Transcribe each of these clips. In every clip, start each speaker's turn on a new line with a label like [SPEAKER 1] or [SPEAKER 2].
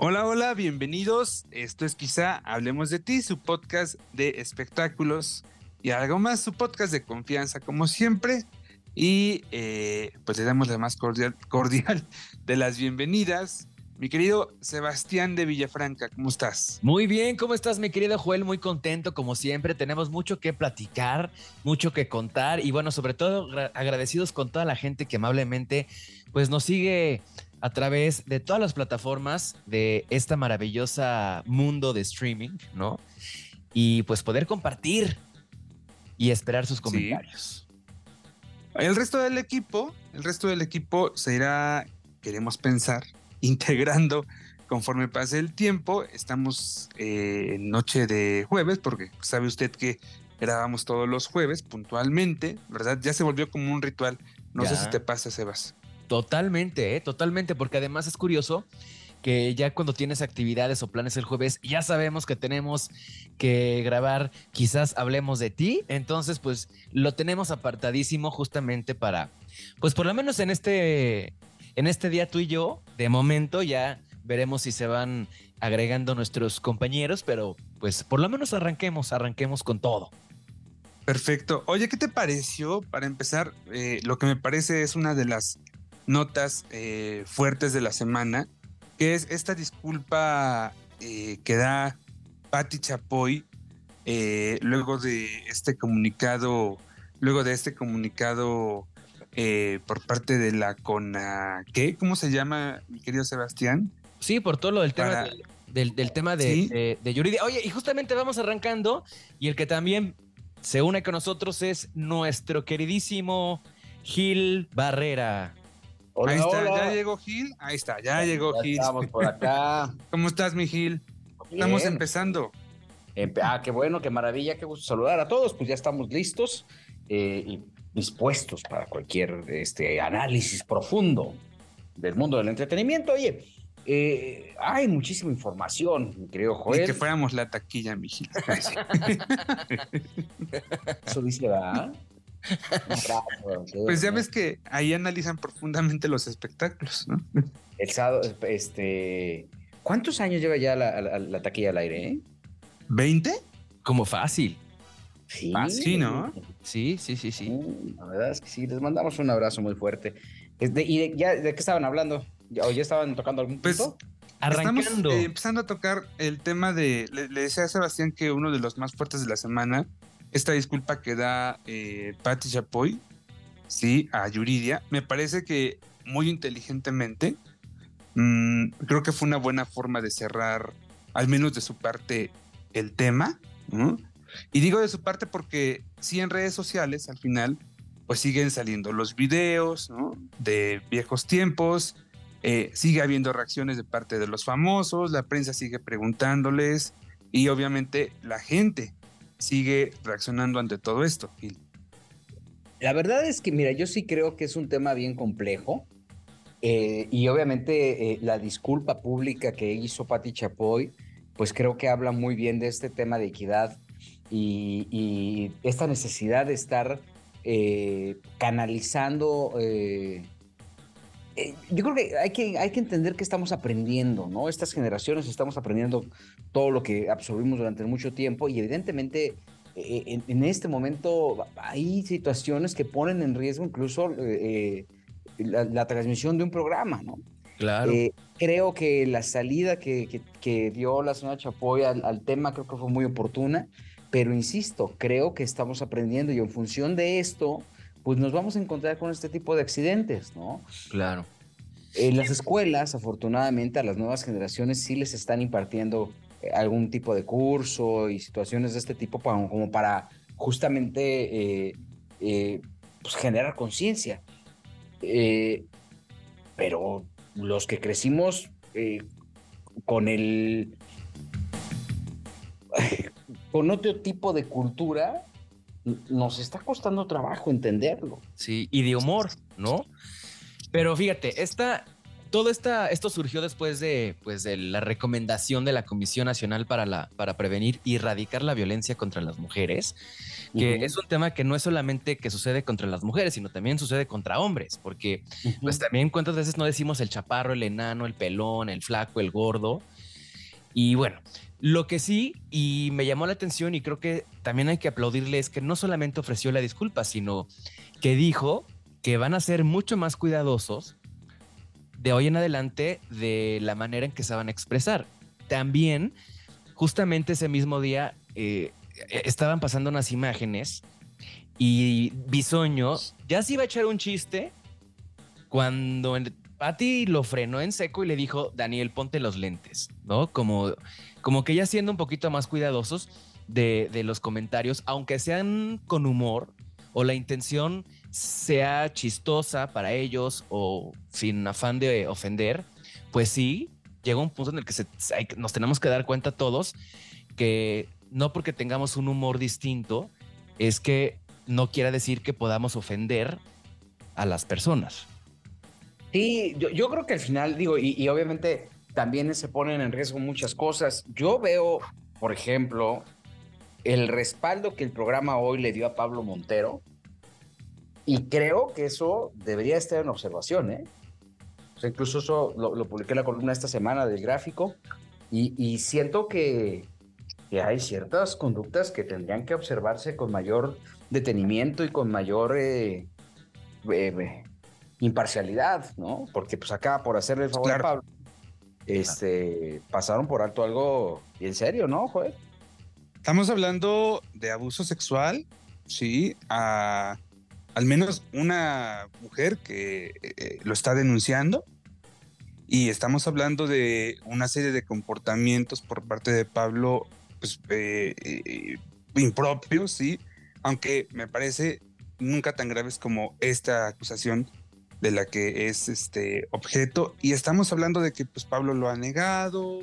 [SPEAKER 1] Hola, hola, bienvenidos. Esto es quizá Hablemos de ti, su podcast de espectáculos y algo más, su podcast de confianza, como siempre. Y eh, pues le damos la más cordial, cordial de las bienvenidas. Mi querido Sebastián de Villafranca, ¿cómo estás?
[SPEAKER 2] Muy bien, ¿cómo estás, mi querido Joel? Muy contento, como siempre. Tenemos mucho que platicar, mucho que contar y bueno, sobre todo agradecidos con toda la gente que amablemente pues nos sigue a través de todas las plataformas de esta maravillosa mundo de streaming, ¿no? Y pues poder compartir y esperar sus comentarios.
[SPEAKER 1] El resto del equipo, el resto del equipo se irá, queremos pensar, integrando conforme pase el tiempo. Estamos eh, en noche de jueves, porque sabe usted que grabamos todos los jueves puntualmente, ¿verdad? Ya se volvió como un ritual. No sé si te pasa, Sebas.
[SPEAKER 2] Totalmente, ¿eh? totalmente, porque además es curioso que ya cuando tienes actividades o planes el jueves, ya sabemos que tenemos que grabar, quizás hablemos de ti, entonces pues lo tenemos apartadísimo justamente para, pues por lo menos en este, en este día tú y yo, de momento ya veremos si se van agregando nuestros compañeros, pero pues por lo menos arranquemos, arranquemos con todo.
[SPEAKER 1] Perfecto. Oye, ¿qué te pareció? Para empezar, eh, lo que me parece es una de las notas eh, fuertes de la semana, que es esta disculpa eh, que da Patti Chapoy eh, luego de este comunicado, luego de este comunicado por parte de la CONA, ¿qué? ¿Cómo se llama, mi querido Sebastián?
[SPEAKER 2] Sí, por todo lo del tema del, tema de, de, Yuridia. Oye, y justamente vamos arrancando, y el que también se une con nosotros es nuestro queridísimo Gil Barrera.
[SPEAKER 1] Ahí está, ya llegó Gil. Ahí está, ya, llegó Gil.
[SPEAKER 3] Estamos por acá.
[SPEAKER 1] ¿Cómo estás, mi Gil? Estamos empezando.
[SPEAKER 3] ah, qué bueno, qué maravilla, qué gusto saludar a todos. Pues ya estamos listos eh, y dispuestos para cualquier este, análisis profundo del mundo del entretenimiento. Oye, eh, hay muchísima información, querido Joel.
[SPEAKER 1] Y que fuéramos la taquilla, mi Gil.
[SPEAKER 3] Eso dice, ¿verdad?
[SPEAKER 1] pues ya ves que ahí analizan profundamente los espectáculos, ¿no?
[SPEAKER 3] El sábado, este. ¿Cuántos años lleva ya la, taquilla al aire? Eh?
[SPEAKER 1] ¿20?
[SPEAKER 2] Como fácil.
[SPEAKER 3] Sí.
[SPEAKER 1] Fácil, ¿no?
[SPEAKER 2] Sí, sí, sí, sí.
[SPEAKER 3] La verdad es que sí, les mandamos un abrazo muy fuerte. ¿Y de, ya, de qué estaban hablando? ¿O ya estaban tocando algún
[SPEAKER 1] pues, punto? Arrancando. Estamos eh, empezando a tocar el tema de. Le, le, decía a Sebastián que uno de los más fuertes de la semana esta disculpa que da eh, Patti Chapoy, sí, a Yuridia, me parece que muy inteligentemente, mm, creo que fue una buena forma de cerrar, al menos de su parte, el tema. Y digo de su parte porque sí en redes sociales, al final, pues siguen saliendo los videos de viejos tiempos, eh, sigue habiendo reacciones de parte de los famosos, la prensa sigue preguntándoles y obviamente la gente sigue reaccionando ante todo esto,
[SPEAKER 3] La verdad es que, mira, yo sí creo que es un tema bien complejo. Eh, y obviamente eh, la disculpa pública que hizo Patti Chapoy, pues creo que habla muy bien de este tema de equidad y, esta necesidad de estar eh, canalizando eh, yo creo que hay, que hay que entender que estamos aprendiendo, ¿no? Estas generaciones estamos aprendiendo todo lo que absorbimos durante mucho tiempo y evidentemente eh, en, este momento hay situaciones que ponen en riesgo incluso eh, la, transmisión de un programa, ¿no?
[SPEAKER 2] Claro.
[SPEAKER 3] creo que la salida que, que, dio la señora Chapoy al, al tema creo que fue muy oportuna, pero insisto, creo que estamos aprendiendo y en función de esto pues nos vamos a encontrar con este tipo de accidentes, ¿no?
[SPEAKER 2] Claro.
[SPEAKER 3] En las escuelas, afortunadamente, a las nuevas generaciones sí les están impartiendo eh, algún tipo de curso y situaciones de este tipo como para justamente eh, eh, pues generar conciencia. pero los que crecimos con el con otro tipo de cultura, nos está costando trabajo entenderlo.
[SPEAKER 2] Sí, y de humor, ¿no? Pero fíjate, esta, todo esta, esto surgió después de, pues, de la recomendación de la Comisión Nacional para, la, para Prevenir y Erradicar la Violencia contra las Mujeres, que es un tema que no es solamente que sucede contra las mujeres, sino también sucede contra hombres, porque pues también cuántas veces no decimos el chaparro, el enano, el pelón, el flaco, el gordo. Y bueno, lo que sí, y me llamó la atención y creo que también hay que aplaudirle, es que no solamente ofreció la disculpa, sino que dijo que van a ser mucho más cuidadosos de hoy en adelante de la manera en que se van a expresar. También, justamente ese mismo día, eh, estaban pasando unas imágenes y Bisoño ya se iba a echar un chiste cuando Patty lo frenó en seco y le dijo, Daniel, ponte los lentes, ¿no? Como, como que ya siendo un poquito más cuidadosos de, de los comentarios, aunque sean con humor o la intención sea chistosa para ellos o sin afán de ofender, pues sí, llega un punto en el que nos tenemos que dar cuenta todos que no porque tengamos un humor distinto es que no quiera decir que podamos ofender a las personas.
[SPEAKER 3] Sí, yo, creo que al final, digo, y, obviamente también se ponen en riesgo muchas cosas. Yo veo, por ejemplo, el respaldo que el programa hoy le dio a Pablo Montero, y creo que eso debería estar en observación, ¿eh? O sea, incluso eso lo, publiqué en la columna esta semana del gráfico, y siento que, que hay ciertas conductas que tendrían que observarse con mayor detenimiento y con mayor eh, eh, imparcialidad, ¿no? Porque pues acá, por hacerle el favor a Pablo, este, pasaron por alto algo en serio, ¿no, Joel?
[SPEAKER 1] Estamos hablando de abuso sexual, sí, a al menos una mujer que eh, lo está denunciando, y estamos hablando de una serie de comportamientos por parte de Pablo pues, eh, eh, impropios, sí, aunque me parece nunca tan graves como esta acusación de la que es este objeto. Y estamos hablando de que pues, Pablo lo ha negado,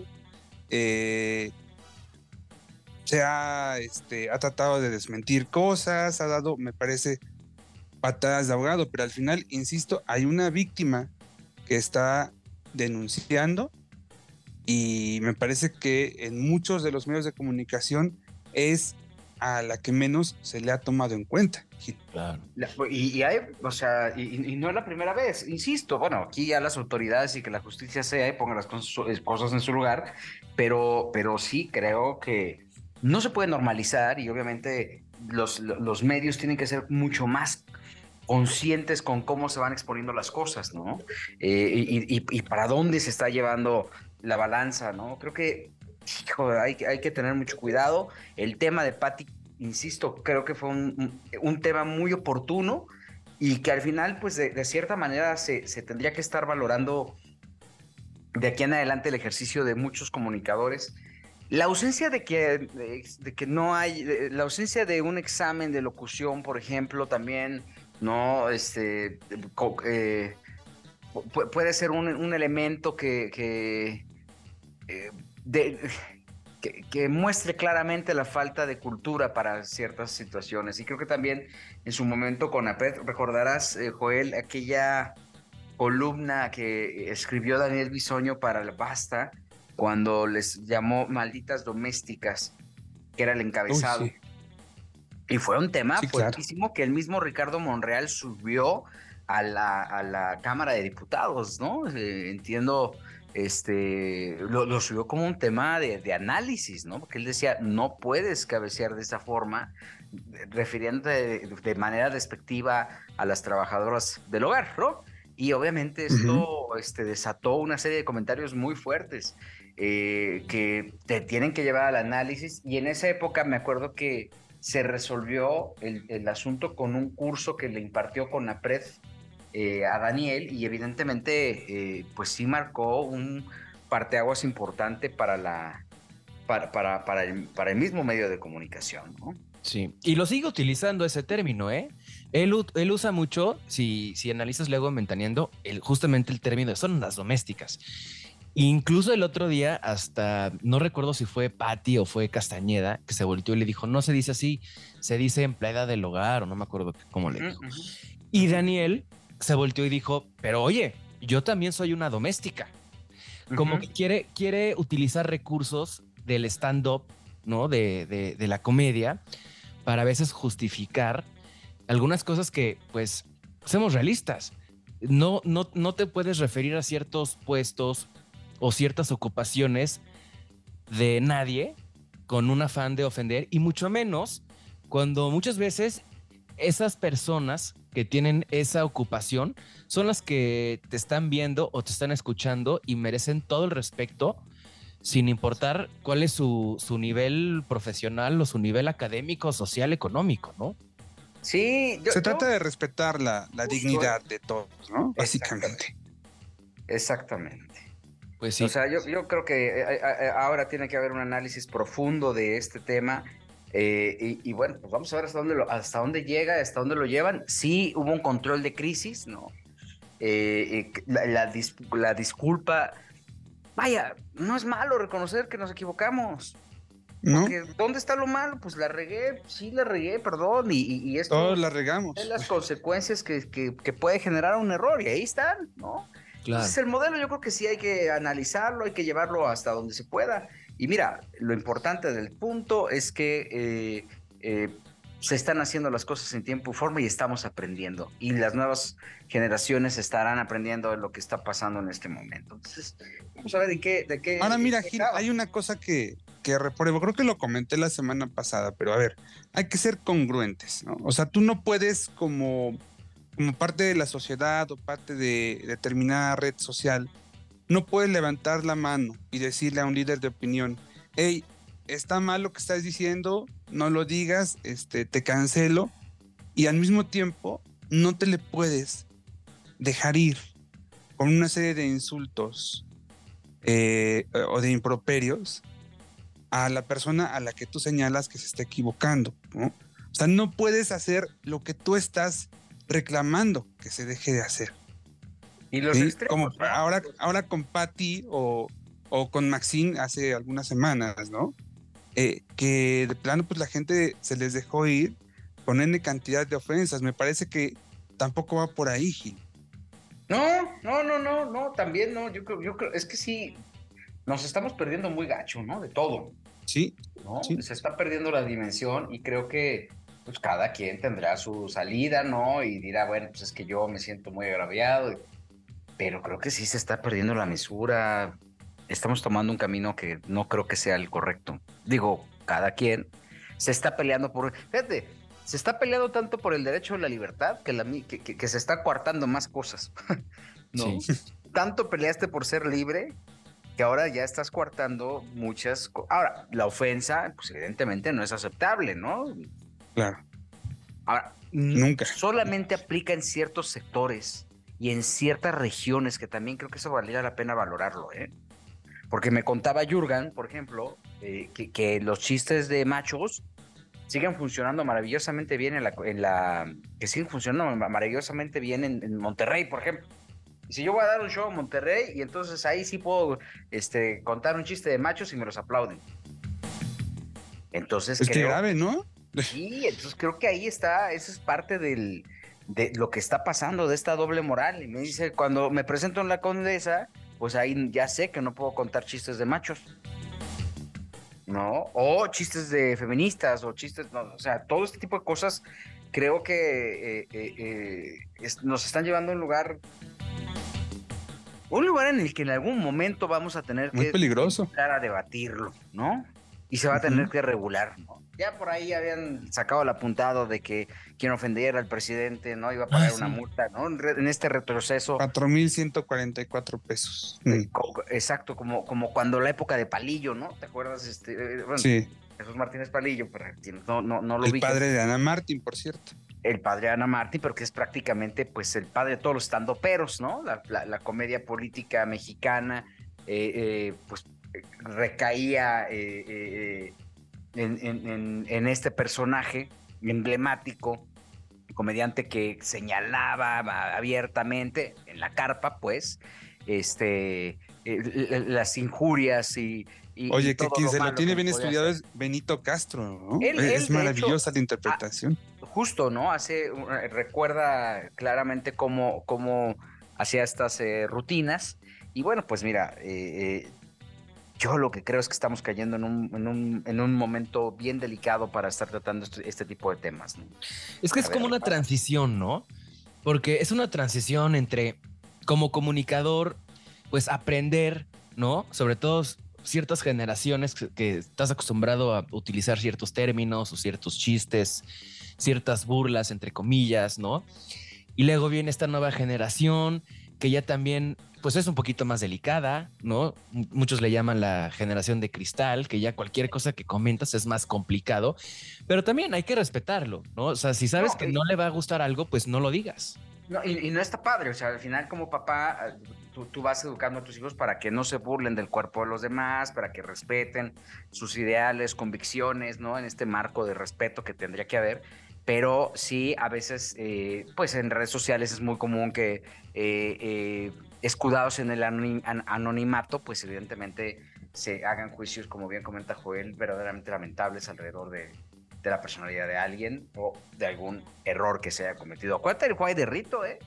[SPEAKER 1] eh, se ha, este, ha tratado de desmentir cosas, ha dado, me parece, patadas de abogado, pero al final, insisto, hay una víctima que está denunciando y me parece que en muchos de los medios de comunicación es a la que menos se le ha tomado en cuenta.
[SPEAKER 3] Claro. Y, hay, o sea, y, no es la primera vez, insisto, bueno, aquí ya las autoridades y que la justicia sea y ponga las cosas en su lugar, pero, pero sí creo que no se puede normalizar y obviamente los, los medios tienen que ser mucho más conscientes con cómo se van exponiendo las cosas, ¿no? Eh, y, para dónde se está llevando la balanza, ¿no? Creo que hay, hay que tener mucho cuidado. El tema de Patty, insisto, creo que fue un, tema muy oportuno y que al final, pues de, cierta manera se, tendría que estar valorando de aquí en adelante el ejercicio de muchos comunicadores. La ausencia de, que no hay, la ausencia de un examen de locución, por ejemplo, también, ¿no? Este, eh, puede ser un, elemento que, que eh, de, que, muestre claramente la falta de cultura para ciertas situaciones. Y creo que también en su momento con APED, recordarás, eh, Joel, aquella columna que escribió Daniel Bisoño para el Basta cuando les llamó malditas domésticas, que era el encabezado. Y fue un tema fuertísimo que el mismo Ricardo Monreal subió a la, a la Cámara de Diputados, ¿no? Eh, entiendo este, lo, subió como un tema de, análisis, ¿no? Porque él decía, no puedes cabecear de esa forma, refiriéndote de, manera despectiva a las trabajadoras del hogar, ¿no? Y obviamente esto este, desató una serie de comentarios muy fuertes eh, que te tienen que llevar al análisis. Y en esa época me acuerdo que se resolvió el, el asunto con un curso que le impartió con la PRED eh, a Daniel y evidentemente eh, pues sí marcó un parteaguas importante para la para, para, para, el, para el mismo medio de comunicación, ¿no?
[SPEAKER 2] Sí, y lo sigue utilizando ese término, ¿eh? Él, él usa mucho, si, si analizas luego Mentaneando, el, justamente el término son las domésticas. Incluso el otro día, hasta no recuerdo si fue Patty o fue Castañeda, que se volteó y le dijo: No se dice así, se dice empleada del hogar, o no me acuerdo cómo le dijo. Y Daniel se volteó y dijo: Pero oye, yo también soy una doméstica. Como que quiere, quiere utilizar recursos del stand-up, ¿no? De, de, de la comedia, para a veces justificar algunas cosas que, pues, seamos realistas. No, no, no te puedes referir a ciertos puestos o ciertas ocupaciones de nadie con un afán de ofender y mucho menos cuando muchas veces esas personas que tienen esa ocupación son las que te están viendo o te están escuchando y merecen todo el respeto sin importar cuál es su, su nivel profesional o su nivel académico, social, económico, ¿no?
[SPEAKER 3] Sí,
[SPEAKER 1] se trata de respetar la, la dignidad de todos, ¿no? Básicamente.
[SPEAKER 3] Exactamente. Pues sí. O sea, yo, yo creo que eh, eh, eh, ahora tiene que haber un análisis profundo de este tema. y, bueno, pues vamos a ver hasta dónde, lo, hasta dónde llega, hasta dónde lo llevan. Sí hubo un control de crisis, ¿no? la, la, disculpa, vaya, no es malo reconocer que nos equivocamos. ¿No? ¿dónde está lo malo? Pues la regué, sí la regué, perdón, y, y esto...
[SPEAKER 1] Todos la regamos.
[SPEAKER 3] Es las consecuencias que, que, que, puede generar un error, y ahí están, ¿no? Claro. el modelo yo creo que sí hay que analizarlo, hay que llevarlo hasta donde se pueda. Y mira, lo importante del punto es que eh, eh, se están haciendo las cosas en tiempo y forma y estamos aprendiendo. Y las nuevas generaciones estarán aprendiendo de lo que está pasando en este momento. Entonces, vamos a ver de qué... De qué
[SPEAKER 1] Ahora mira, Gil, hay una cosa que, que repruebo, creo que lo comenté la semana pasada, pero a ver, hay que ser congruentes, ¿no? O sea, tú no puedes como como parte de la sociedad o parte de determinada red social, no puedes levantar la mano y decirle a un líder de opinión, hey, está mal lo que estás diciendo, no lo digas, este, te cancelo, y al mismo tiempo no te le puedes dejar ir con una serie de insultos eh, o de improperios a la persona a la que tú señalas que se está equivocando. O sea, no puedes hacer lo que tú estás reclamando que se deje de hacer.
[SPEAKER 3] Y los
[SPEAKER 1] Como ahora, ahora con Patty o, o, con Maxine hace algunas semanas, ¿no? Eh, que de plano pues la gente se les dejó ir con N cantidad de ofensas. Me parece que tampoco va por ahí, Gil.
[SPEAKER 3] No, no, no, no, no, también no. Yo creo, yo creo, es que sí, nos estamos perdiendo muy gacho, ¿no? De todo.
[SPEAKER 1] Sí.
[SPEAKER 3] ¿no? Se está perdiendo la dimensión y creo que pues cada quien tendrá su salida, ¿no? Y dirá, bueno, pues es que yo me siento muy agraviado, pero creo que sí se está perdiendo la mesura. Estamos tomando un camino que no creo que sea el correcto. Digo, cada quien se está peleando por... Fíjate, se está peleando tanto por el derecho a la libertad que, la, que, que, se está coartando más cosas. ¿no? Tanto peleaste por ser libre que ahora ya estás coartando muchas... Ahora, la ofensa, pues evidentemente no es aceptable, ¿no?
[SPEAKER 1] Claro.
[SPEAKER 3] Ahora, nunca. Solamente aplica en ciertos sectores y en ciertas regiones, que también creo que eso valdría la pena valorarlo, ¿eh? Porque me contaba Jurgen, por ejemplo, eh, que, los chistes de machos siguen funcionando maravillosamente bien en la, en la que siguen funcionando maravillosamente bien en, Monterrey, por ejemplo. Y si yo voy a dar un show en Monterrey y entonces ahí sí puedo este, contar un chiste de machos y me los aplauden. Entonces
[SPEAKER 1] es que grave, ¿no?
[SPEAKER 3] Sí, entonces creo que ahí está, eso es parte del, de lo que está pasando, de esta doble moral. Y me dice, cuando me presento en la condesa, pues ahí ya sé que no puedo contar chistes de machos. ¿No? O chistes de feministas, o chistes, no, o sea, todo este tipo de cosas creo que eh, eh, eh, nos están llevando a un lugar un lugar en el que en algún momento vamos a tener
[SPEAKER 1] Muy
[SPEAKER 3] que
[SPEAKER 1] peligroso.
[SPEAKER 3] empezar a debatirlo, ¿no? Y se va a tener que regular, ¿no? Ya por ahí habían sacado el apuntado de que quien ofendiera al presidente no iba a pagar ah, una multa, ¿no? En este retroceso.
[SPEAKER 1] 4.144 pesos.
[SPEAKER 3] Mm. Exacto, como, como cuando la época de Palillo, ¿no? ¿Te acuerdas? Este, eh, bueno, sí. Jesús Martínez Palillo, pero no, no, no lo
[SPEAKER 1] El padre de Ana Martín, por cierto.
[SPEAKER 3] El padre de Ana Martín, pero que es prácticamente pues el padre de todos los estandoperos, ¿no? La, la, comedia política mexicana, eh, eh, pues recaía en, este personaje emblemático, comediante que señalaba abiertamente en la carpa, pues, este, eh, las injurias y...
[SPEAKER 1] Oye, que quien se lo tiene bien estudiado es Benito Castro, ¿no? es maravillosa la interpretación.
[SPEAKER 3] Ah, justo, ¿no? Hace, recuerda claramente cómo, cómo hacía estas eh, rutinas. Y bueno, pues mira, eh, yo lo que creo es que estamos cayendo en un, en un, en un momento bien delicado para estar tratando este, este tipo de temas. ¿no?
[SPEAKER 2] Es que es como una transición, ¿no? Porque es una transición entre como comunicador pues aprender, ¿no? Sobre todo ciertas generaciones que, estás acostumbrado a utilizar ciertos términos o ciertos chistes, ciertas burlas, entre comillas, ¿no? Y luego viene esta nueva generación que ya también, pues es un poquito más delicada, ¿no? Muchos le llaman la generación de cristal, que ya cualquier cosa que comentas es más complicado, pero también hay que respetarlo, ¿no? O sea, si sabes que no le va a gustar algo, pues no lo digas.
[SPEAKER 3] No, y, no está padre, o sea, al final como papá, tú, tú, vas educando a tus hijos para que no se burlen del cuerpo de los demás, para que respeten sus ideales, convicciones, ¿no? En este marco de respeto que tendría que haber. Pero sí, a veces, eh, pues en redes sociales es muy común que eh, eh, escudados en el anonimato, pues evidentemente se hagan juicios, como bien comenta Joel, verdaderamente lamentables alrededor de, de la personalidad de alguien o de algún error que se haya cometido. Acuérdate del Juay de Rito, ¿eh?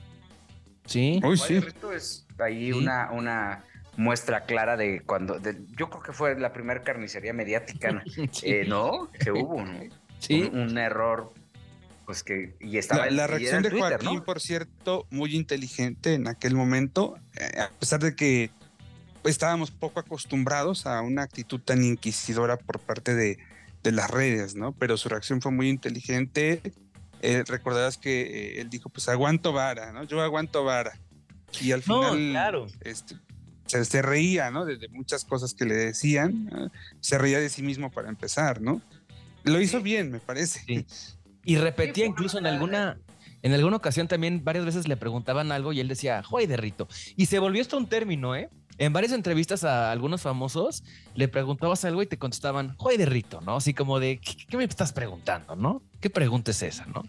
[SPEAKER 2] Sí.
[SPEAKER 3] El sí. de Rito es ahí una, una muestra clara de cuando. yo creo que fue la primera carnicería mediática, eh, ¿no? Que hubo, ¿no?
[SPEAKER 2] Sí.
[SPEAKER 3] Un, error. Pues que. Y estaba
[SPEAKER 1] La, la reacción de Joaquín, por cierto, muy inteligente en aquel momento, eh, a pesar de que estábamos poco acostumbrados a una actitud tan inquisidora por parte de, de las redes, ¿no? Pero su reacción fue muy inteligente. Eh, recordarás que eh, él dijo, pues aguanto vara, ¿no? Yo aguanto vara. Y al final
[SPEAKER 2] claro.
[SPEAKER 1] este, se, reía, ¿no? De, muchas cosas que le decían. Se reía de sí mismo para empezar, ¿no? Lo hizo bien, me parece.
[SPEAKER 2] Y repetía incluso en alguna, en alguna ocasión también varias veces le preguntaban algo y él decía, ¡Joy de Rito! Y se volvió esto un término, ¿eh? En varias entrevistas a algunos famosos le preguntabas algo y te contestaban, joy de rito, ¿no? Así como de, ¿qué, me estás preguntando, no? ¿Qué pregunta es esa, no?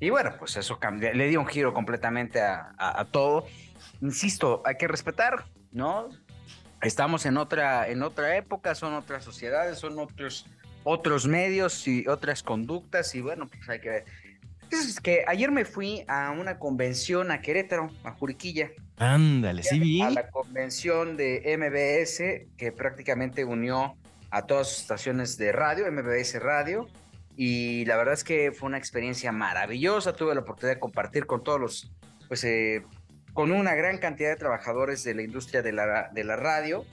[SPEAKER 3] Y bueno, pues eso cambió, le dio un giro completamente a, todo. Insisto, hay que respetar, ¿no? Estamos en otra, en otra época, son otras sociedades, son otros, otros medios y otras conductas, y bueno, pues hay que ver. Es que ayer me fui a una convención a Querétaro, a Juriquilla.
[SPEAKER 2] Ándale, sí vi.
[SPEAKER 3] A la convención de MBS, que prácticamente unió a todas sus estaciones de radio, MBS Radio. Y la verdad es que fue una experiencia maravillosa. Tuve la oportunidad de compartir con todos los, pues, eh, con una gran cantidad de trabajadores de la industria de la, de la radio.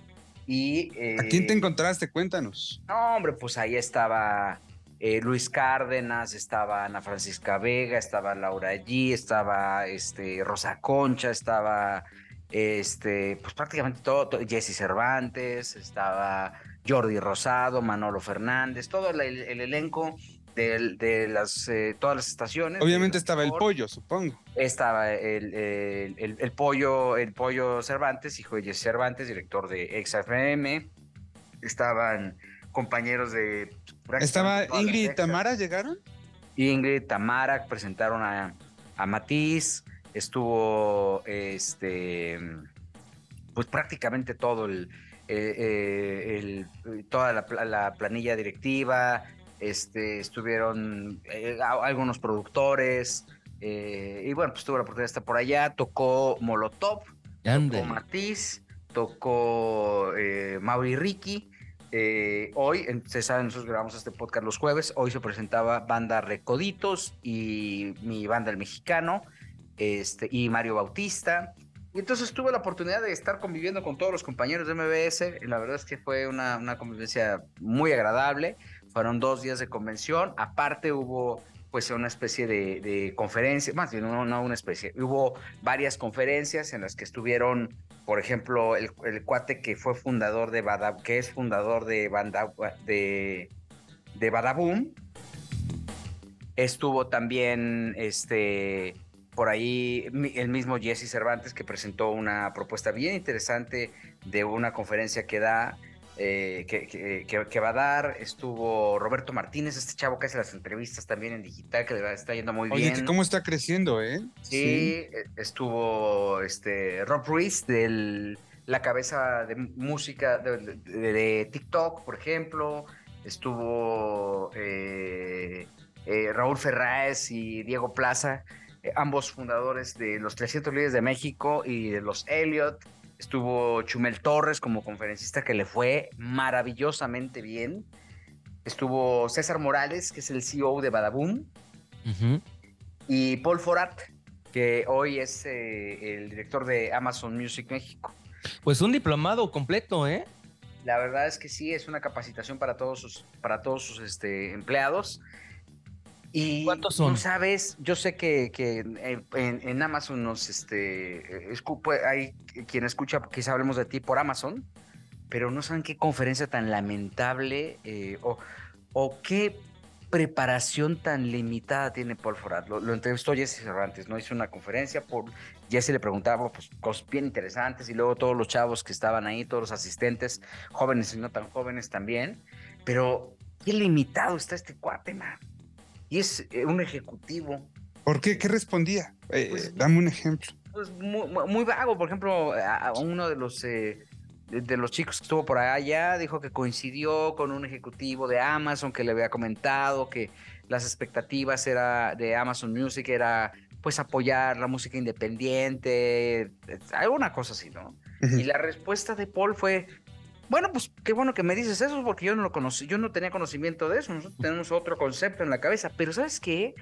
[SPEAKER 3] Y,
[SPEAKER 1] ¿A quién te eh, encontraste? Cuéntanos.
[SPEAKER 3] No, hombre, pues ahí estaba eh, Luis Cárdenas, estaba Ana Francisca Vega, estaba Laura G, estaba este, Rosa Concha, estaba este, pues prácticamente todo, Jesse Cervantes, estaba Jordi Rosado, Manolo Fernández, todo el, elenco de, las, eh, todas las estaciones.
[SPEAKER 1] Obviamente estaba el pollo, supongo.
[SPEAKER 3] Estaba el, el, pollo, el pollo Cervantes, hijo de Jesse Cervantes, director de XFM. Estaban compañeros de...
[SPEAKER 1] ¿Estaba Ingrid y Tamara, llegaron?
[SPEAKER 3] Ingrid, Tamara presentaron a, a Matiz, estuvo este pues prácticamente todo el, eh, eh, toda la, planilla directiva, este, estuvieron eh, algunos productores, y bueno, pues tuvo la oportunidad de estar por allá, tocó Molotov, tocó Matiz, tocó Mauri Ricky, eh, hoy, ustedes saben, nosotros grabamos este podcast los jueves. Hoy se presentaba Banda Recoditos y mi banda El Mexicano este, y Mario Bautista. Y entonces tuve la oportunidad de estar conviviendo con todos los compañeros de MBS. Y la verdad es que fue una, una convivencia muy agradable. Fueron dos días de convención. Aparte hubo pues una especie de, conferencia, más bien no, no, una especie, hubo varias conferencias en las que estuvieron por ejemplo, el, cuate que fue fundador de Badab, que es fundador de, Banda, de, de Badaboom, estuvo también este, por ahí el mismo Jesse Cervantes que presentó una propuesta bien interesante de una conferencia que da eh, que, va a dar. Estuvo Roberto Martínez, este chavo que hace las entrevistas también en digital, que le está yendo muy bien. Oye,
[SPEAKER 1] ¿cómo está creciendo, eh?
[SPEAKER 3] Sí, e, estuvo este Rob Ruiz, de la cabeza de música de, TikTok, por ejemplo. Estuvo eh, eh, Raúl Ferráez y Diego Plaza, ambos fundadores de los 300 Líderes de México y de los Elliot. Estuvo Chumel Torres como conferencista que le fue maravillosamente bien. Estuvo César Morales, que es el CEO de Badaboom. Y Paul Forat, que hoy es eh, el director de Amazon Music México.
[SPEAKER 2] Pues un diplomado completo, ¿eh?
[SPEAKER 3] La verdad es que sí, es una capacitación para todos sus, para todos sus este, empleados. Y
[SPEAKER 2] ¿Cuántos son?
[SPEAKER 3] No sabes, yo sé que, en, Amazon nos, este, hay quien escucha, quizá hablemos de ti por Amazon, pero no saben qué conferencia tan lamentable eh, o, o, qué preparación tan limitada tiene Paul Forat. Lo, entrevistó Jesse Cervantes, ¿no? Hizo una conferencia, por Jesse le preguntaba pues, cosas bien interesantes y luego todos los chavos que estaban ahí, todos los asistentes, jóvenes y no tan jóvenes también, pero qué limitado está este cuate, man y es eh, un ejecutivo.
[SPEAKER 1] ¿Por qué? ¿Qué respondía? Eh, pues, dame un ejemplo.
[SPEAKER 3] Pues muy, vago, por ejemplo, a uno de los eh, de los chicos que estuvo por allá dijo que coincidió con un ejecutivo de Amazon que le había comentado que las expectativas era de Amazon Music era pues apoyar la música independiente, alguna cosa así, ¿no? Y la respuesta de Paul fue, bueno, pues qué bueno que me dices eso porque yo no lo conocí, yo no tenía conocimiento de eso, nosotros tenemos otro concepto en la cabeza, pero ¿sabes qué?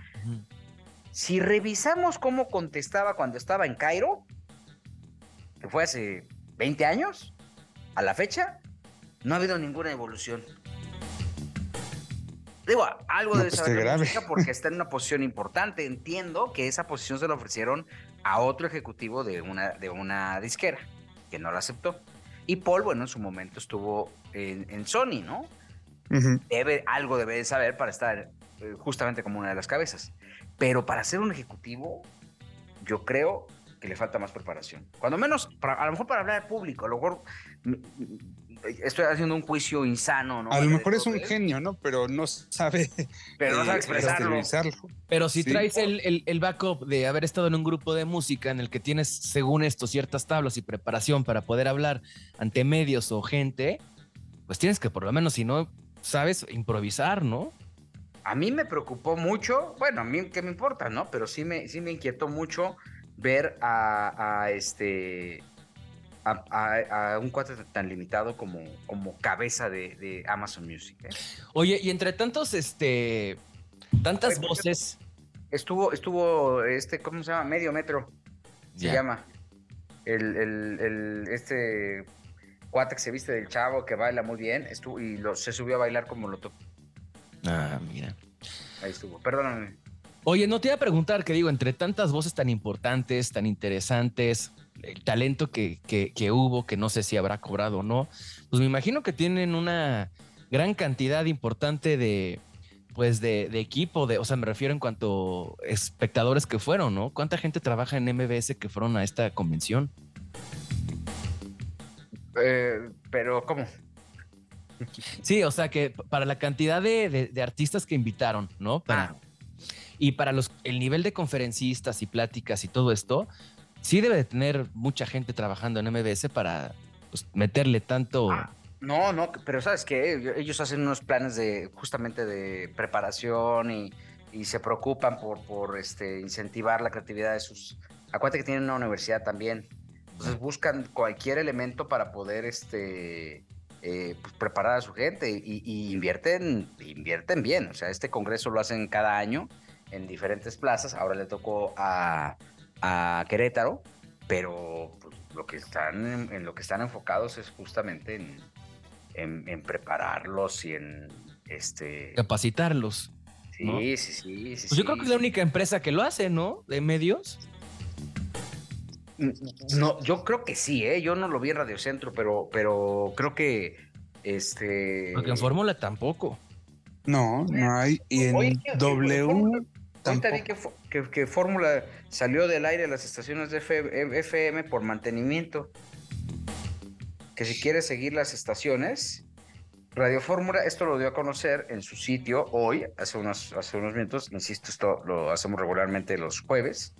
[SPEAKER 3] Si revisamos cómo contestaba cuando estaba en Cairo, que fue hace 20 años, a la fecha, no ha habido ninguna evolución. Digo, algo debe pues saber porque está en una posición importante. Entiendo que esa posición se la ofrecieron a otro ejecutivo de una, de una disquera, que no la aceptó. Y Paul, bueno, en su momento estuvo en, Sony, ¿no? debe, algo debe de saber para estar eh, justamente como una de las cabezas. Pero para ser un ejecutivo, yo creo que le falta más preparación. Cuando menos, a lo mejor para hablar al público, a lo mejor estoy haciendo un juicio insano, ¿no?
[SPEAKER 1] A lo mejor es un genio, ¿no? Pero no sabe.
[SPEAKER 3] Pero no sabe expresarlo.
[SPEAKER 2] Pero si traes el, el, backup de haber estado en un grupo de música en el que tienes, según esto, ciertas tablas y preparación para poder hablar ante medios o gente, pues tienes que por lo menos, si no sabes, improvisar, ¿no?
[SPEAKER 3] A mí me preocupó mucho, bueno, a mí qué me importa, ¿no? Pero sí me, sí me inquietó mucho ver a, a este a, un cuate tan limitado como, como cabeza de, Amazon Music. ¿eh?
[SPEAKER 2] Oye, y entre tantos, este, tantas voces.
[SPEAKER 3] Estuvo, estuvo, este, ¿cómo se llama? Medio metro. Se llama. El, el, este cuate que se viste del chavo que baila muy bien estuvo, y lo, se subió a bailar como lo tocó.
[SPEAKER 2] Ah, mira.
[SPEAKER 3] Ahí estuvo. Perdóname.
[SPEAKER 2] Oye, no te iba a preguntar, que digo, entre tantas voces tan importantes, tan interesantes, el talento que, que, hubo, que no sé si habrá cobrado o no, pues me imagino que tienen una gran cantidad importante de, pues de, equipo, de, o sea, me refiero en cuanto espectadores que fueron, ¿no? ¿Cuánta gente trabaja en MBS que fueron a esta convención?
[SPEAKER 3] Eh, pero, ¿cómo?
[SPEAKER 2] Sí, o sea que para la cantidad de, artistas que invitaron, ¿no? Para, ah. Y para los, el nivel de conferencistas y pláticas y todo esto, sí debe de tener mucha gente trabajando en MBS para pues, meterle tanto... Ah,
[SPEAKER 3] no, no, pero sabes que ellos hacen unos planes de justamente de preparación y, se preocupan por, por este, incentivar la creatividad de sus... Acuérdate que tienen una universidad también. Entonces buscan cualquier elemento para poder este, eh, pues, preparar a su gente y, y, invierten, invierten bien. O sea, este congreso lo hacen cada año en diferentes plazas. Ahora le tocó a, a Querétaro, pero pues, lo que están en, lo que están enfocados es justamente en, prepararlos y en este
[SPEAKER 2] capacitarlos.
[SPEAKER 3] Sí, sí, sí,
[SPEAKER 2] sí, pues yo creo que es la única empresa que lo hace, ¿no? De medios.
[SPEAKER 3] Mm, no, yo creo que sí, ¿eh? Yo no lo vi en Radio Centro, pero, pero creo que este.
[SPEAKER 2] Porque en Fórmula tampoco.
[SPEAKER 1] No, no hay. Y en W.
[SPEAKER 3] Ahorita vi que, que, Fórmula salió del aire a las estaciones de FM por mantenimiento. que si quieres seguir las estaciones, Radio Fórmula, esto lo dio a conocer en su sitio hoy, hace unos, hace unos minutos, insisto, esto lo hacemos regularmente los jueves,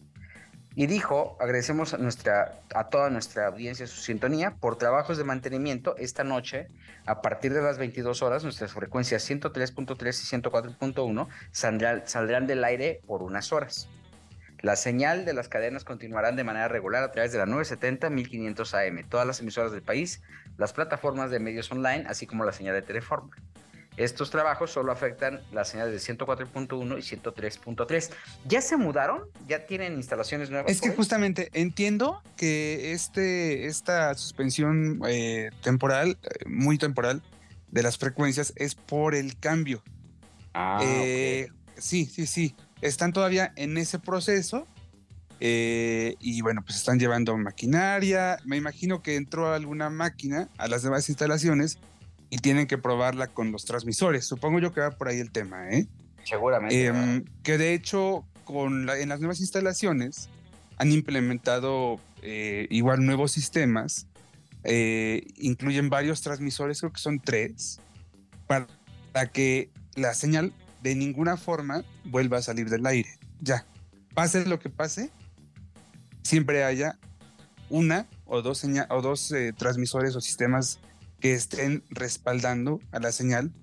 [SPEAKER 3] y dijo, agradecemos a, nuestra, a toda nuestra audiencia su sintonía por trabajos de mantenimiento esta noche, a partir de las 22 horas, nuestras frecuencias 103.3 y 104.1 saldrán, del aire por unas horas. La señal de las cadenas continuarán de manera regular a través de la 970 1500 AM, todas las emisoras del país, las plataformas de medios online, así como la señal de Teleforma. Estos trabajos solo afectan las señales de 104.1 y 103.3. ¿Ya se mudaron? ¿Ya tienen instalaciones nuevas?
[SPEAKER 1] Es que justamente entiendo que este, esta suspensión eh, temporal, eh, muy temporal, de las frecuencias es por el cambio.
[SPEAKER 3] Ah, eh,
[SPEAKER 1] Sí, sí, sí están todavía en ese proceso eh, y bueno, pues están llevando maquinaria. Me imagino que entró alguna máquina a las demás instalaciones y tienen que probarla con los transmisores. Supongo yo que va por ahí el tema, ¿eh?
[SPEAKER 3] Seguramente.
[SPEAKER 1] Em, que de hecho, con en las nuevas instalaciones han implementado eh, igual nuevos sistemas. Eh, incluyen varios transmisores, creo que son tres, para que la señal de ninguna forma vuelva a salir del aire. Ya, pase lo que pase, siempre haya una o dos, o dos eh, transmisores o sistemas que estén respaldando a la señal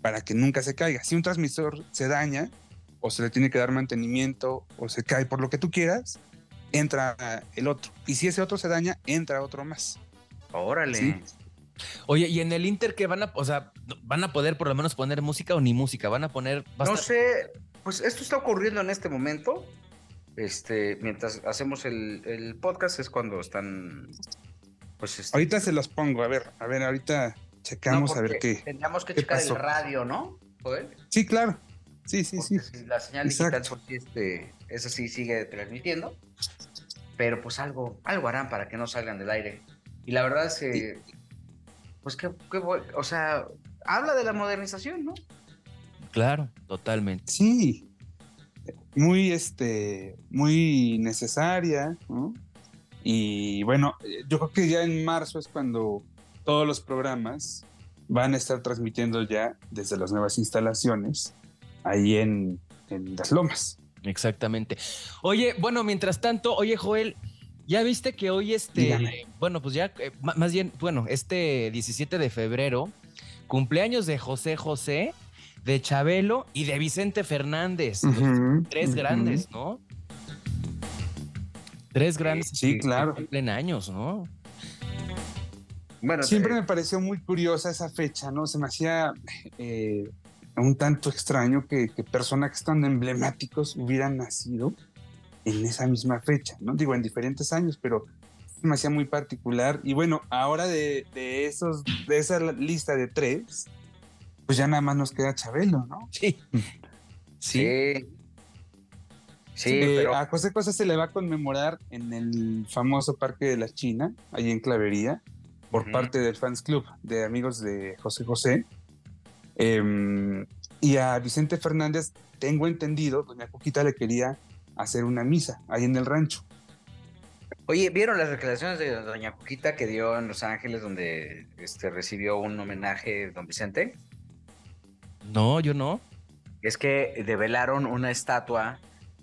[SPEAKER 1] para que nunca se caiga. Si un transmisor se daña o se le tiene que dar mantenimiento o se cae por lo que tú quieras, entra el otro. Y si ese otro se daña, entra otro más.
[SPEAKER 3] Órale.
[SPEAKER 2] Oye, y en el Inter que van a, o sea, van a poder por lo menos poner música o ni música, van a poner.
[SPEAKER 3] no sé, pues esto está ocurriendo en este momento. Este, mientras hacemos el, podcast es cuando están. Pues este
[SPEAKER 1] ahorita se los pongo, a ver, a ver, ahorita checamos a ver qué.
[SPEAKER 3] Tendríamos que checar el radio, ¿no?
[SPEAKER 1] Sí, claro. Sí, sí, sí.
[SPEAKER 3] la señal digital, este, eso sí sigue transmitiendo. Pero pues algo, algo harán para que no salgan del aire. Y la verdad es que pues qué, o sea, habla de la modernización, ¿no?
[SPEAKER 2] Claro, totalmente.
[SPEAKER 1] Sí, muy, este, muy necesaria, ¿no? Y bueno, yo creo que ya en marzo es cuando todos los programas van a estar transmitiendo ya desde las nuevas instalaciones ahí en, en las lomas.
[SPEAKER 2] Exactamente. Oye, bueno, mientras tanto, oye Joel, ya viste que hoy este, bueno, pues ya, eh, más bien, bueno, este 17 de febrero, cumpleaños de José José, de Chabelo y de Vicente Fernández. tres grandes, ¿no? Tres grandes.
[SPEAKER 1] Sí, claro.
[SPEAKER 2] cumplen años, ¿no?
[SPEAKER 1] Bueno, siempre me pareció muy curiosa esa fecha, ¿no? Se me hacía eh, un tanto extraño que, que personajes tan emblemáticos hubieran nacido en esa misma fecha, ¿no? Digo, en diferentes años, pero me hacía muy particular. Y bueno, ahora de, esos, de esa lista de tres, pues ya nada más nos queda Chabelo, ¿no?
[SPEAKER 2] Sí.
[SPEAKER 3] Sí.
[SPEAKER 1] Sí, pero... A José José se le va a conmemorar en el famoso Parque de la China, ahí en Clavería, por parte del Fans Club de amigos de José José. Em, y a Vicente Fernández, tengo entendido, doña Coquita le quería hacer una misa ahí en el rancho.
[SPEAKER 3] Oye, ¿vieron las declaraciones de doña Cuquita que dio en Los Ángeles donde este, recibió un homenaje don Vicente?
[SPEAKER 2] No, yo no.
[SPEAKER 3] Es que develaron una estatua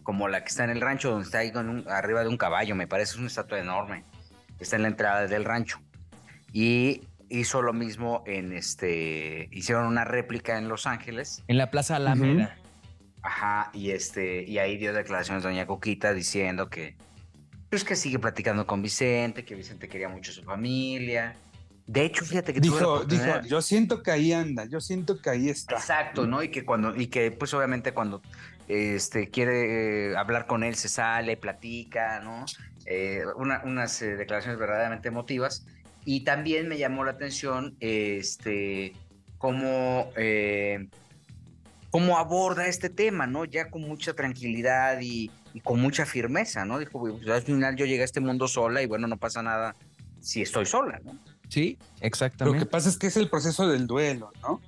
[SPEAKER 3] como la que está en el rancho, donde está ahí con arriba de un caballo, me parece una estatua enorme. Está en la entrada del rancho. Y hizo lo mismo en este, hicieron una réplica en Los Ángeles.
[SPEAKER 2] En la Plaza Alameda.
[SPEAKER 3] Ajá, y este, y ahí dio declaraciones doña Coquita diciendo que, pues que sigue platicando con Vicente, que Vicente quería mucho a su familia. De hecho, fíjate que
[SPEAKER 1] dijo, dijo, yo siento que ahí anda, yo siento que ahí está.
[SPEAKER 3] Exacto, ¿no? Y que cuando, y que pues obviamente cuando este quiere eh, hablar con él se sale, platica, ¿no? Eh, unas eh, declaraciones verdaderamente emotivas. Y también me llamó la atención, este, cómo cómo aborda este tema, ¿no? Ya con mucha tranquilidad y, con mucha firmeza, ¿no? Dijo, pues, al final yo llegué a este mundo sola y bueno, no pasa nada si estoy sola, ¿no?
[SPEAKER 2] Sí, exactamente.
[SPEAKER 1] Lo que pasa es que es el proceso del duelo, ¿no?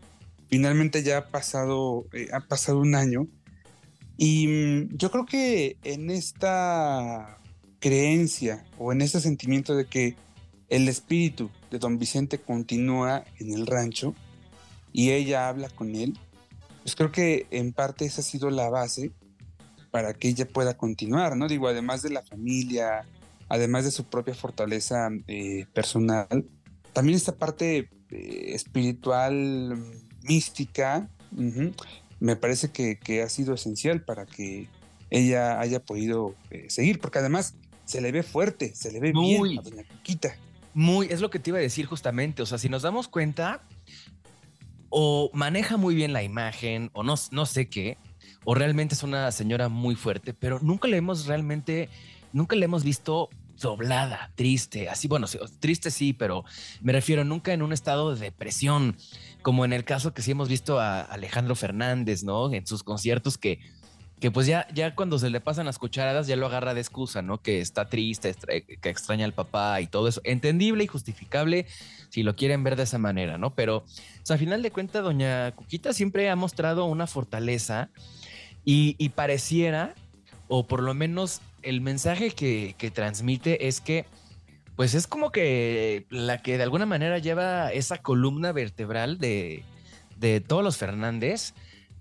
[SPEAKER 1] Finalmente ya ha pasado, eh, ha pasado un año y mm, yo creo que en esta creencia o en este sentimiento de que el espíritu de don Vicente continúa en el rancho y ella habla con él, pues creo que en parte esa ha sido la base para que ella pueda continuar, ¿no? Digo, además de la familia, además de su propia fortaleza eh, personal, también esta parte eh, espiritual, mística, me parece que, ha sido esencial para que ella haya podido eh, seguir, porque además se le ve fuerte, se le ve bien a doña Cuquita.
[SPEAKER 2] Muy, es lo que te iba a decir justamente, o sea, si nos damos cuenta, o maneja muy bien la imagen, o no, no sé qué, o realmente es una señora muy fuerte, pero nunca le hemos realmente, nunca le hemos visto doblada, triste, así, bueno, triste sí, pero me refiero nunca en un estado de depresión, como en el caso que sí hemos visto a Alejandro Fernández, ¿no? En sus conciertos que, que pues ya, ya cuando se le pasan las cucharadas ya lo agarra de excusa, ¿no? Que está triste, que extraña al papá y todo eso. Entendible y justificable si lo quieren ver de esa manera, ¿no? Pero, o sea, a final de cuentas, doña Cuquita siempre ha mostrado una fortaleza y, pareciera, o por lo menos el mensaje que, transmite es que, pues es como que la que de alguna manera lleva esa columna vertebral de, todos los Fernández,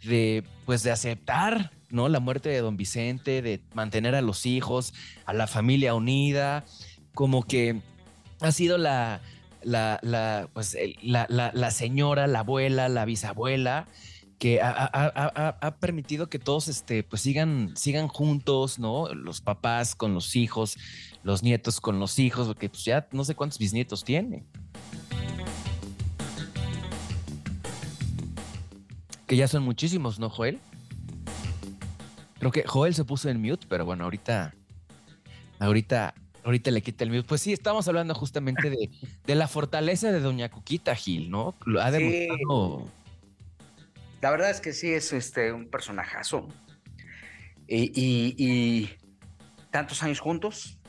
[SPEAKER 2] de pues de aceptar ¿no? la muerte de don Vicente, de mantener a los hijos, a la familia unida, como que ha sido la, la, la, pues, la, la señora, la abuela, la bisabuela, que ha, permitido que todos este, pues sigan, sigan juntos, ¿no? Los papás con los hijos, los nietos con los hijos, porque pues ya no sé cuántos bisnietos tiene. Que ya son muchísimos, ¿no, Joel? Creo que Joel se puso en mute, pero bueno, ahorita, ahorita, ahorita le quita el mute. Pues sí, estamos hablando justamente de, de la fortaleza de Doña Cuquita Gil, ¿no? Lo ha demostrado
[SPEAKER 3] la verdad es que sí es este, un personajazo. Y, tantos años juntos.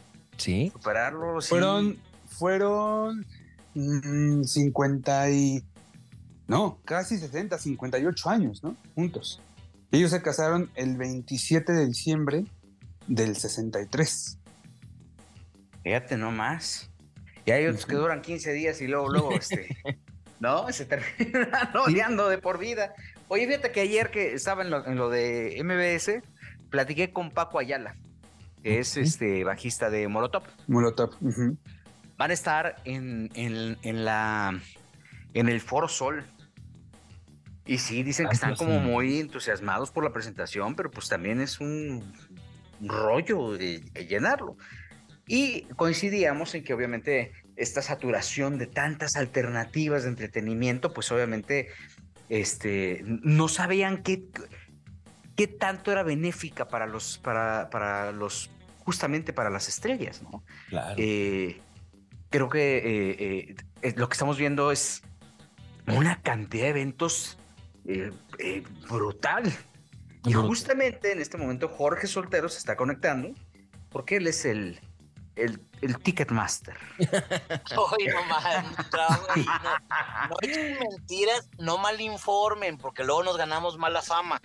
[SPEAKER 2] Sí.
[SPEAKER 3] Superarlo.
[SPEAKER 1] Fueron, fueron 50 mm, y... No, casi 60, 58 años, ¿no? Juntos. Ellos se casaron el 27 de diciembre del 63.
[SPEAKER 3] Fíjate nomás. Y hay otros que duran 15 días y luego, luego, este, ¿no? Se terminan odiando de por vida. Oye, fíjate que ayer que estaba en lo, de MBS, platiqué con Paco Ayala, que es este bajista de Molotov.
[SPEAKER 1] Molotov.
[SPEAKER 3] Van a estar en, la en el Foro Sol. Y sí, dicen que están como muy entusiasmados por la presentación, pero pues también es un rollo llenarlo. Y coincidíamos en que obviamente esta saturación de tantas alternativas de entretenimiento, pues obviamente este, no sabían qué, qué tanto era benéfica para los, para, para los, justamente para las estrellas, ¿no?
[SPEAKER 2] Claro.
[SPEAKER 3] Eh, creo que eh, eh, lo que estamos viendo es una cantidad de eventos brutal. Y justamente en este momento Jorge Soltero se está conectando porque él es el, el, el Ticketmaster.
[SPEAKER 4] Hoy no, mal, no, no echen mentiras, no malinformen, porque luego nos ganamos mala fama.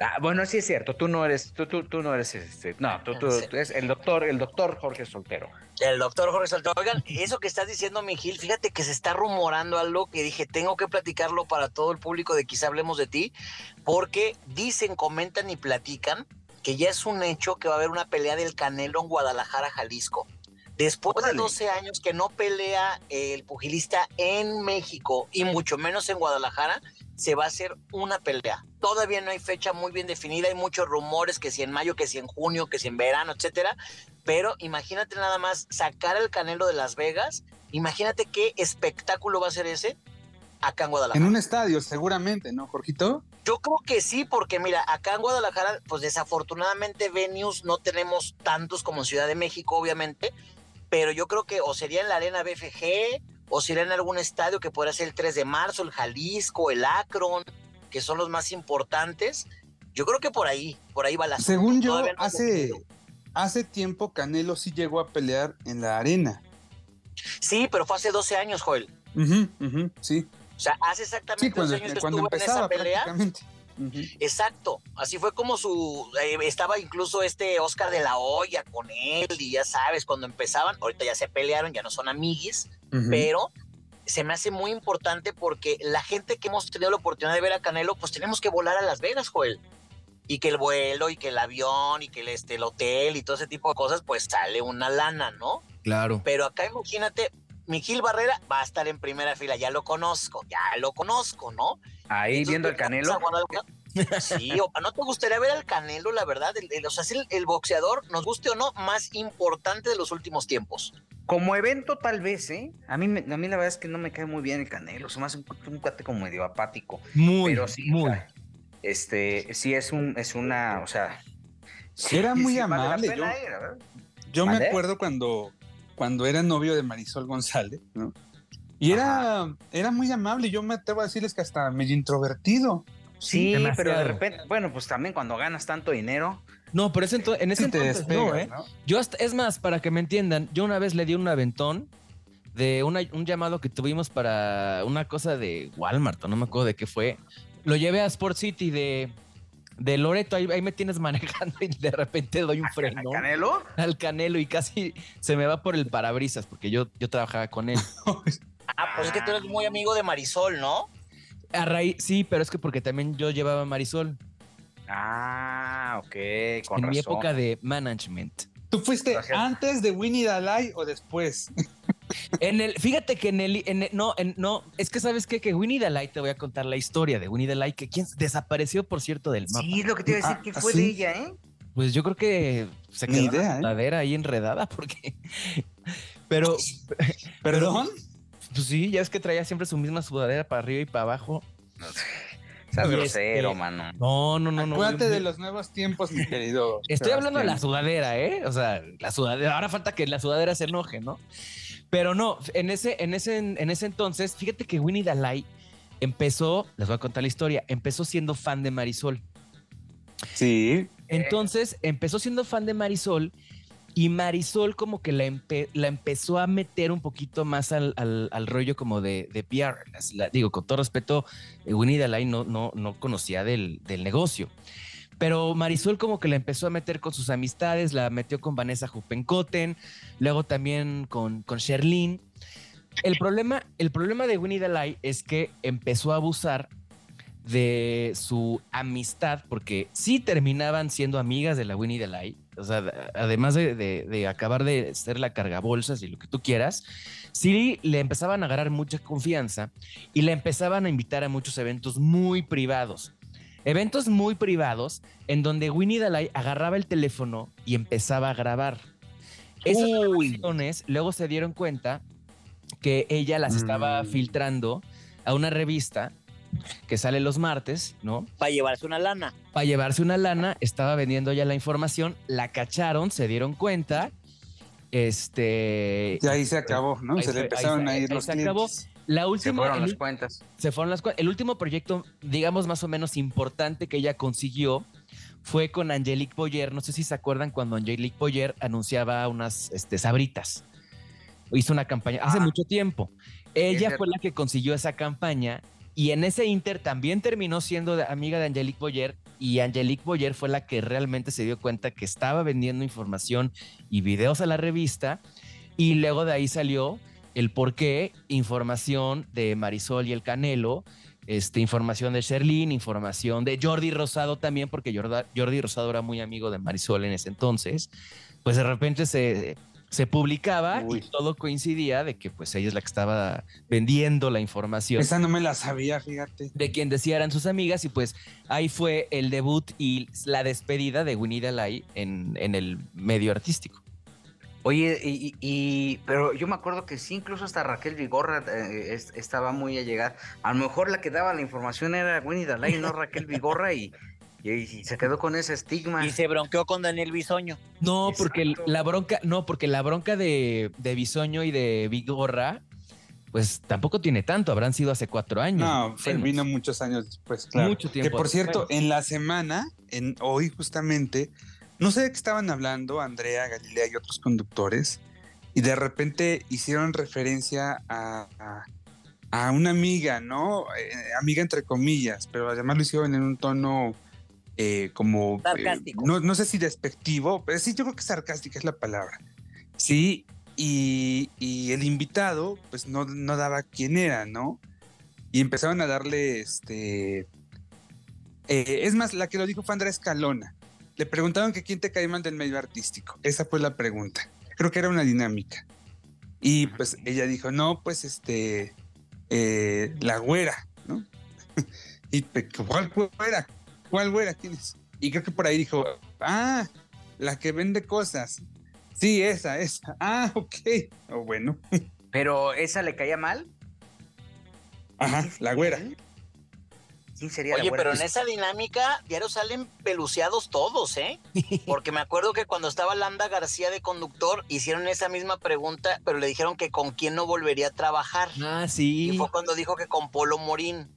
[SPEAKER 3] Ah, bueno, sí es cierto, tú no eres, tú, tú, tú no eres este, no, tú, tú, eres el doctor, el doctor Jorge Soltero.
[SPEAKER 4] El doctor Jorge Soltero. Oigan, eso que estás diciendo, mi Gil, fíjate que se está rumorando algo que dije, tengo que platicarlo para todo el público de quizá hablemos de ti, porque dicen, comentan y platican que ya es un hecho que va a haber una pelea del Canelo en Guadalajara, Jalisco. Después de 12 años que no pelea el pugilista en México y mucho menos en Guadalajara, se va a hacer una pelea. Todavía no hay fecha muy bien definida, hay muchos rumores que si en mayo, que si en junio, que si en verano, etcétera. Pero imagínate nada más sacar el Canelo de Las Vegas, imagínate qué espectáculo va a ser ese acá en Guadalajara.
[SPEAKER 1] En un estadio, seguramente, ¿no, Jorgito?
[SPEAKER 4] Yo creo que sí, porque mira, acá en Guadalajara, pues desafortunadamente venues no tenemos tantos como en Ciudad de México, obviamente, pero yo creo que o sería en la Arena BFG, o sería en algún estadio que podría ser el 3 de marzo, el Jalisco, el Akron, que son los más importantes. Yo creo que por ahí, por ahí va la
[SPEAKER 1] Según yo, hace, hace tiempo Canelo sí llegó a pelear en la arena.
[SPEAKER 4] Sí, pero fue hace 12 años, Joel.
[SPEAKER 1] sí.
[SPEAKER 4] O sea, hace exactamente
[SPEAKER 1] cuando,
[SPEAKER 4] años
[SPEAKER 1] cuando empezaba, en esa pelea.
[SPEAKER 4] Exacto, así fue como su eh, estaba incluso este Oscar de la Hoya con él y ya sabes cuando empezaban, ahorita ya se pelearon, ya no son amiguis, pero se me hace muy importante porque la gente que hemos tenido la oportunidad de ver a Canelo, pues tenemos que volar a Las Vegas, Joel. Y que el vuelo y que el avión y que el, este, el hotel y todo ese tipo de cosas, pues sale una lana, ¿no?
[SPEAKER 2] Claro.
[SPEAKER 4] Pero acá imagínate, Miguel Barrera va a estar en primera fila, ya lo conozco, ya lo conozco, ¿no?
[SPEAKER 3] Ahí viendo el Canelo.
[SPEAKER 4] Sí, ¿no te gustaría ver al Canelo, la verdad? o sea, es el, boxeador, nos guste o no, más importante de los últimos tiempos.
[SPEAKER 3] Como evento, tal vez, ¿eh? A mí, a mí la verdad es que no me cae muy bien el Canelo, se me hace un, cuate como medio apático.
[SPEAKER 2] Muy,
[SPEAKER 3] pero sí,
[SPEAKER 2] muy.
[SPEAKER 3] este, sí es un, es una, o sea...
[SPEAKER 1] era muy amable. yo, me acuerdo cuando, cuando era novio de Marisol González, ¿no? Y era, era muy amable, yo me atrevo a decirles que hasta medio introvertido.
[SPEAKER 3] Sí, pero de repente, bueno, pues también cuando ganas tanto dinero.
[SPEAKER 2] No, pero ese en ese entonces no, ¿eh? Yo es más, para que me entiendan, yo una vez le di un aventón de un llamado que tuvimos para una cosa de Walmart, no me acuerdo de qué fue. Lo llevé a Sport City de, de Loreto, ahí, me tienes manejando y de repente doy un freno.
[SPEAKER 3] ¿Al Canelo?
[SPEAKER 2] Al Canelo y casi se me va por el parabrisas porque yo, yo trabajaba con él.
[SPEAKER 4] ah, pues es que tú eres muy amigo de Marisol, ¿no?
[SPEAKER 2] A raíz, sí, pero es que porque también yo llevaba Marisol.
[SPEAKER 3] Ah, ok.
[SPEAKER 2] en mi época de management.
[SPEAKER 1] ¿Tú fuiste antes de Winnie Dalai o después?
[SPEAKER 2] En el, fíjate que en el, no, no, es que sabes qué? que Winnie Dalai, te voy a contar la historia de Winnie Dalai, que quien desapareció, por cierto, del mapa.
[SPEAKER 3] Sí, lo que te iba a decir, ¿qué ah, fue de ella, eh?
[SPEAKER 2] Pues yo creo que se quedó idea, la ¿eh? ahí enredada, porque. Pero.
[SPEAKER 1] ¿Perdón?
[SPEAKER 2] Pues sí, ya es que traía siempre su misma sudadera para arriba y para abajo.
[SPEAKER 3] Está grosero, mano.
[SPEAKER 2] No, no, no, no.
[SPEAKER 1] Acuérdate de los nuevos tiempos, mi querido.
[SPEAKER 2] Estoy hablando de la sudadera, ¿eh? O sea, la sudadera. Ahora falta que la sudadera se enoje, ¿no? Pero no, en ese, en ese, en ese entonces, fíjate que Winnie Dalai empezó, les voy a contar la historia, empezó siendo fan de Marisol.
[SPEAKER 1] Sí.
[SPEAKER 2] Entonces, empezó siendo fan de Marisol y Marisol como que la, la empezó a meter un poquito más al, rollo como de, de PR. digo, con todo respeto, eh, Winnie Dalai no, no, no conocía del, negocio. Pero Marisol como que la empezó a meter con sus amistades, la metió con Vanessa Jupencoten, luego también con, con Sherlyn. El problema, el problema de Winnie Dalai es que empezó a abusar de su amistad, porque sí terminaban siendo amigas de la Winnie Delay, o sea, además de, acabar de ser la cargabolsas y lo que tú quieras, sí le empezaban a agarrar mucha confianza y le empezaban a invitar a muchos eventos muy privados. Eventos muy privados en donde Winnie Delay agarraba el teléfono y empezaba a grabar. Esas grabaciones luego se dieron cuenta que ella las estaba mm. filtrando a una revista que sale los martes, ¿no?
[SPEAKER 4] Para llevarse una lana.
[SPEAKER 2] Para llevarse una lana, estaba vendiendo ya la información, la cacharon, se dieron cuenta. Este.
[SPEAKER 1] Y ahí se acabó, ¿no? se le empezaron a ir los se acabó.
[SPEAKER 2] La última,
[SPEAKER 3] se fueron las cuentas.
[SPEAKER 2] Se fueron las cuentas. El último proyecto, digamos, más o menos importante que ella consiguió fue con Angelique Boyer. No sé si se acuerdan cuando Angelique Boyer anunciaba unas este, sabritas. Hizo una campaña hace ah. mucho tiempo. Ella fue la que consiguió esa campaña y en ese Inter también terminó siendo amiga de Angelique Boyer y Angelique Boyer fue la que realmente se dio cuenta que estaba vendiendo información y videos a la revista y luego de ahí salió el por qué, información de Marisol y el Canelo, este, información de Sherlyn, información de Jordi Rosado también, porque Jordi Rosado era muy amigo de Marisol en ese entonces, pues de repente se se publicaba y todo coincidía de que pues ella es la que estaba vendiendo la información.
[SPEAKER 1] Esa no me la sabía, fíjate.
[SPEAKER 2] De quien decía eran sus amigas y pues ahí fue el debut y la despedida de Winnie Dalai en, en el medio artístico.
[SPEAKER 3] Oye, y, pero yo me acuerdo que sí, incluso hasta Raquel Vigorra eh, estaba muy allegada. A lo mejor la que daba la información era Winnie Dalai, no Raquel Vigorra, y, y, se quedó con ese estigma.
[SPEAKER 4] Y se bronqueó con Daniel Bisoño.
[SPEAKER 2] No, porque la bronca, no, porque la bronca de, de Bisoño y de Vigorra, pues tampoco tiene tanto, habrán sido hace cuatro años.
[SPEAKER 1] No, vino muchos años después, claro. Mucho tiempo. Que por cierto, en la semana, en hoy justamente, no sé de qué estaban hablando Andrea, Galilea y otros conductores, y de repente hicieron referencia a, a, una amiga, ¿no? Eh, amiga entre comillas, pero además lo hicieron en un tono eh, como...
[SPEAKER 4] Eh,
[SPEAKER 1] no, no, sé si despectivo, pero sí, yo creo que sarcástica es la palabra. Sí, y, el invitado, pues no, no daba quién era, ¿no? Y empezaron a darle, este... Eh, es más, la que lo dijo fue Andrea Escalona. Le preguntaron que quién te cae mal del medio artístico. Esa fue la pregunta. Creo que era una dinámica. Y pues ella dijo, no, pues este, eh, la güera, ¿no? y ¿cuál güera? ¿Cuál güera? ¿Quién es? Y creo que por ahí dijo, ah, la que vende cosas. Sí, esa, esa. Ah, ok. Oh, bueno.
[SPEAKER 3] Pero esa le caía mal.
[SPEAKER 1] Ajá, la güera.
[SPEAKER 4] Oye, pero en esa dinámica, diario salen peluceados todos, ¿eh? Porque me acuerdo que cuando estaba Landa García de conductor, hicieron esa misma pregunta, pero le dijeron que con quién no volvería a trabajar.
[SPEAKER 2] Ah, sí.
[SPEAKER 4] Y fue cuando dijo que con Polo Morín.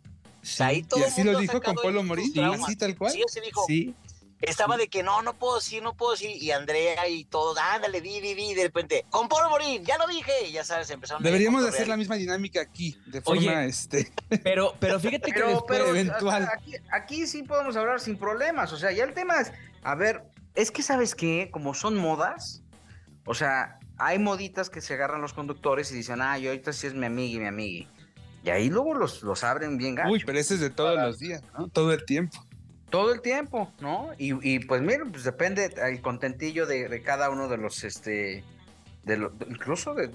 [SPEAKER 1] Ahí todo ¿Y así lo dijo con Polo Morín? ¿Así tal cual?
[SPEAKER 4] Sí, así dijo. Sí estaba de que no, no puedo decir, no puedo decir, y Andrea y todo, ándale, di, di, di, de repente, con Polo Morín, ya lo dije, y ya sabes, empezaron
[SPEAKER 1] Deberíamos de hacer la misma dinámica aquí, de forma, este...
[SPEAKER 2] Pero, pero fíjate que
[SPEAKER 3] pero, eventual. Aquí, aquí, sí podemos hablar sin problemas, o sea, ya el tema es, a ver, es que sabes que, como son modas, o sea, hay moditas que se agarran los conductores y dicen, ah, yo ahorita sí es mi amiga y mi amiga. Y ahí luego los, los abren bien gacho.
[SPEAKER 1] Uy, pero ese es de todos los días, ¿no? Todo el tiempo.
[SPEAKER 3] Todo el tiempo, ¿no? Y, pues miren, pues depende el contentillo de, cada uno de los, este, de lo, incluso de,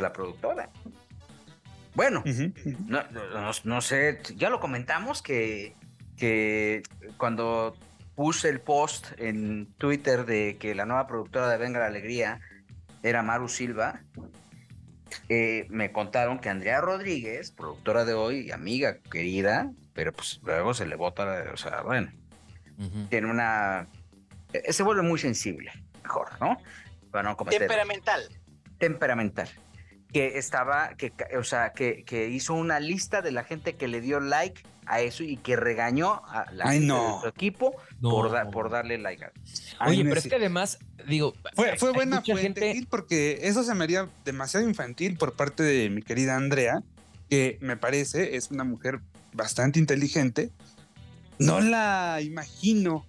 [SPEAKER 3] la productora. Bueno, no, sé, ya lo comentamos que, que cuando puse el post en Twitter de que la nueva productora de Venga la Alegría era Maru Silva, eh, me contaron que Andrea Rodríguez, productora de hoy, amiga querida, pero pues luego se le bota, o sea, bueno, tiene una... E, se vuelve muy sensible, mejor, ¿no?
[SPEAKER 4] Para no Temperamental.
[SPEAKER 3] Temperamental. Que estaba, que, o sea, que, que hizo una lista de la gente que le dio like a eso y que regañó a la gente de su equipo por, por darle like a
[SPEAKER 2] Oye, pero es que además, digo.
[SPEAKER 1] Fue, fue buena fuente porque eso se me haría demasiado infantil por parte de mi querida Andrea, que me parece es una mujer bastante inteligente, no la imagino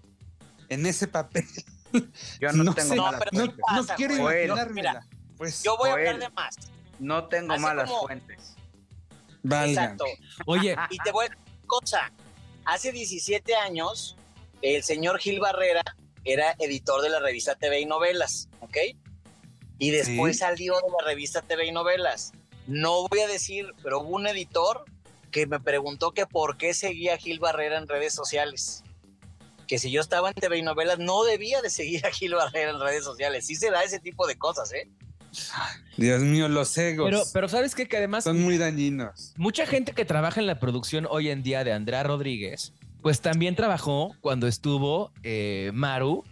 [SPEAKER 1] en ese papel.
[SPEAKER 3] Yo no, tengo
[SPEAKER 1] malas fuentes. No, quiero imaginármela.
[SPEAKER 4] Pues, yo voy a hablar de más.
[SPEAKER 3] No tengo malas fuentes.
[SPEAKER 4] Exacto. Oye, y te voy a cosa. Hace 17 años, el señor Gil Barrera era editor de la revista TV y Novelas, ¿ok? Y después salió de la revista TV y Novelas. No voy a decir, pero hubo un editor que me preguntó que por qué seguía a Gil Barrera en redes sociales. Que si yo estaba en TV y novelas, no debía de seguir a Gil Barrera en redes sociales. Sí se da ese tipo de cosas, ¿eh?
[SPEAKER 1] Dios mío, los egos.
[SPEAKER 2] Pero, pero sabes qué? que además.
[SPEAKER 1] Son muy dañinos.
[SPEAKER 2] Mucha gente que trabaja en la producción hoy en día de Andrea Rodríguez, pues también trabajó cuando estuvo eh, Maru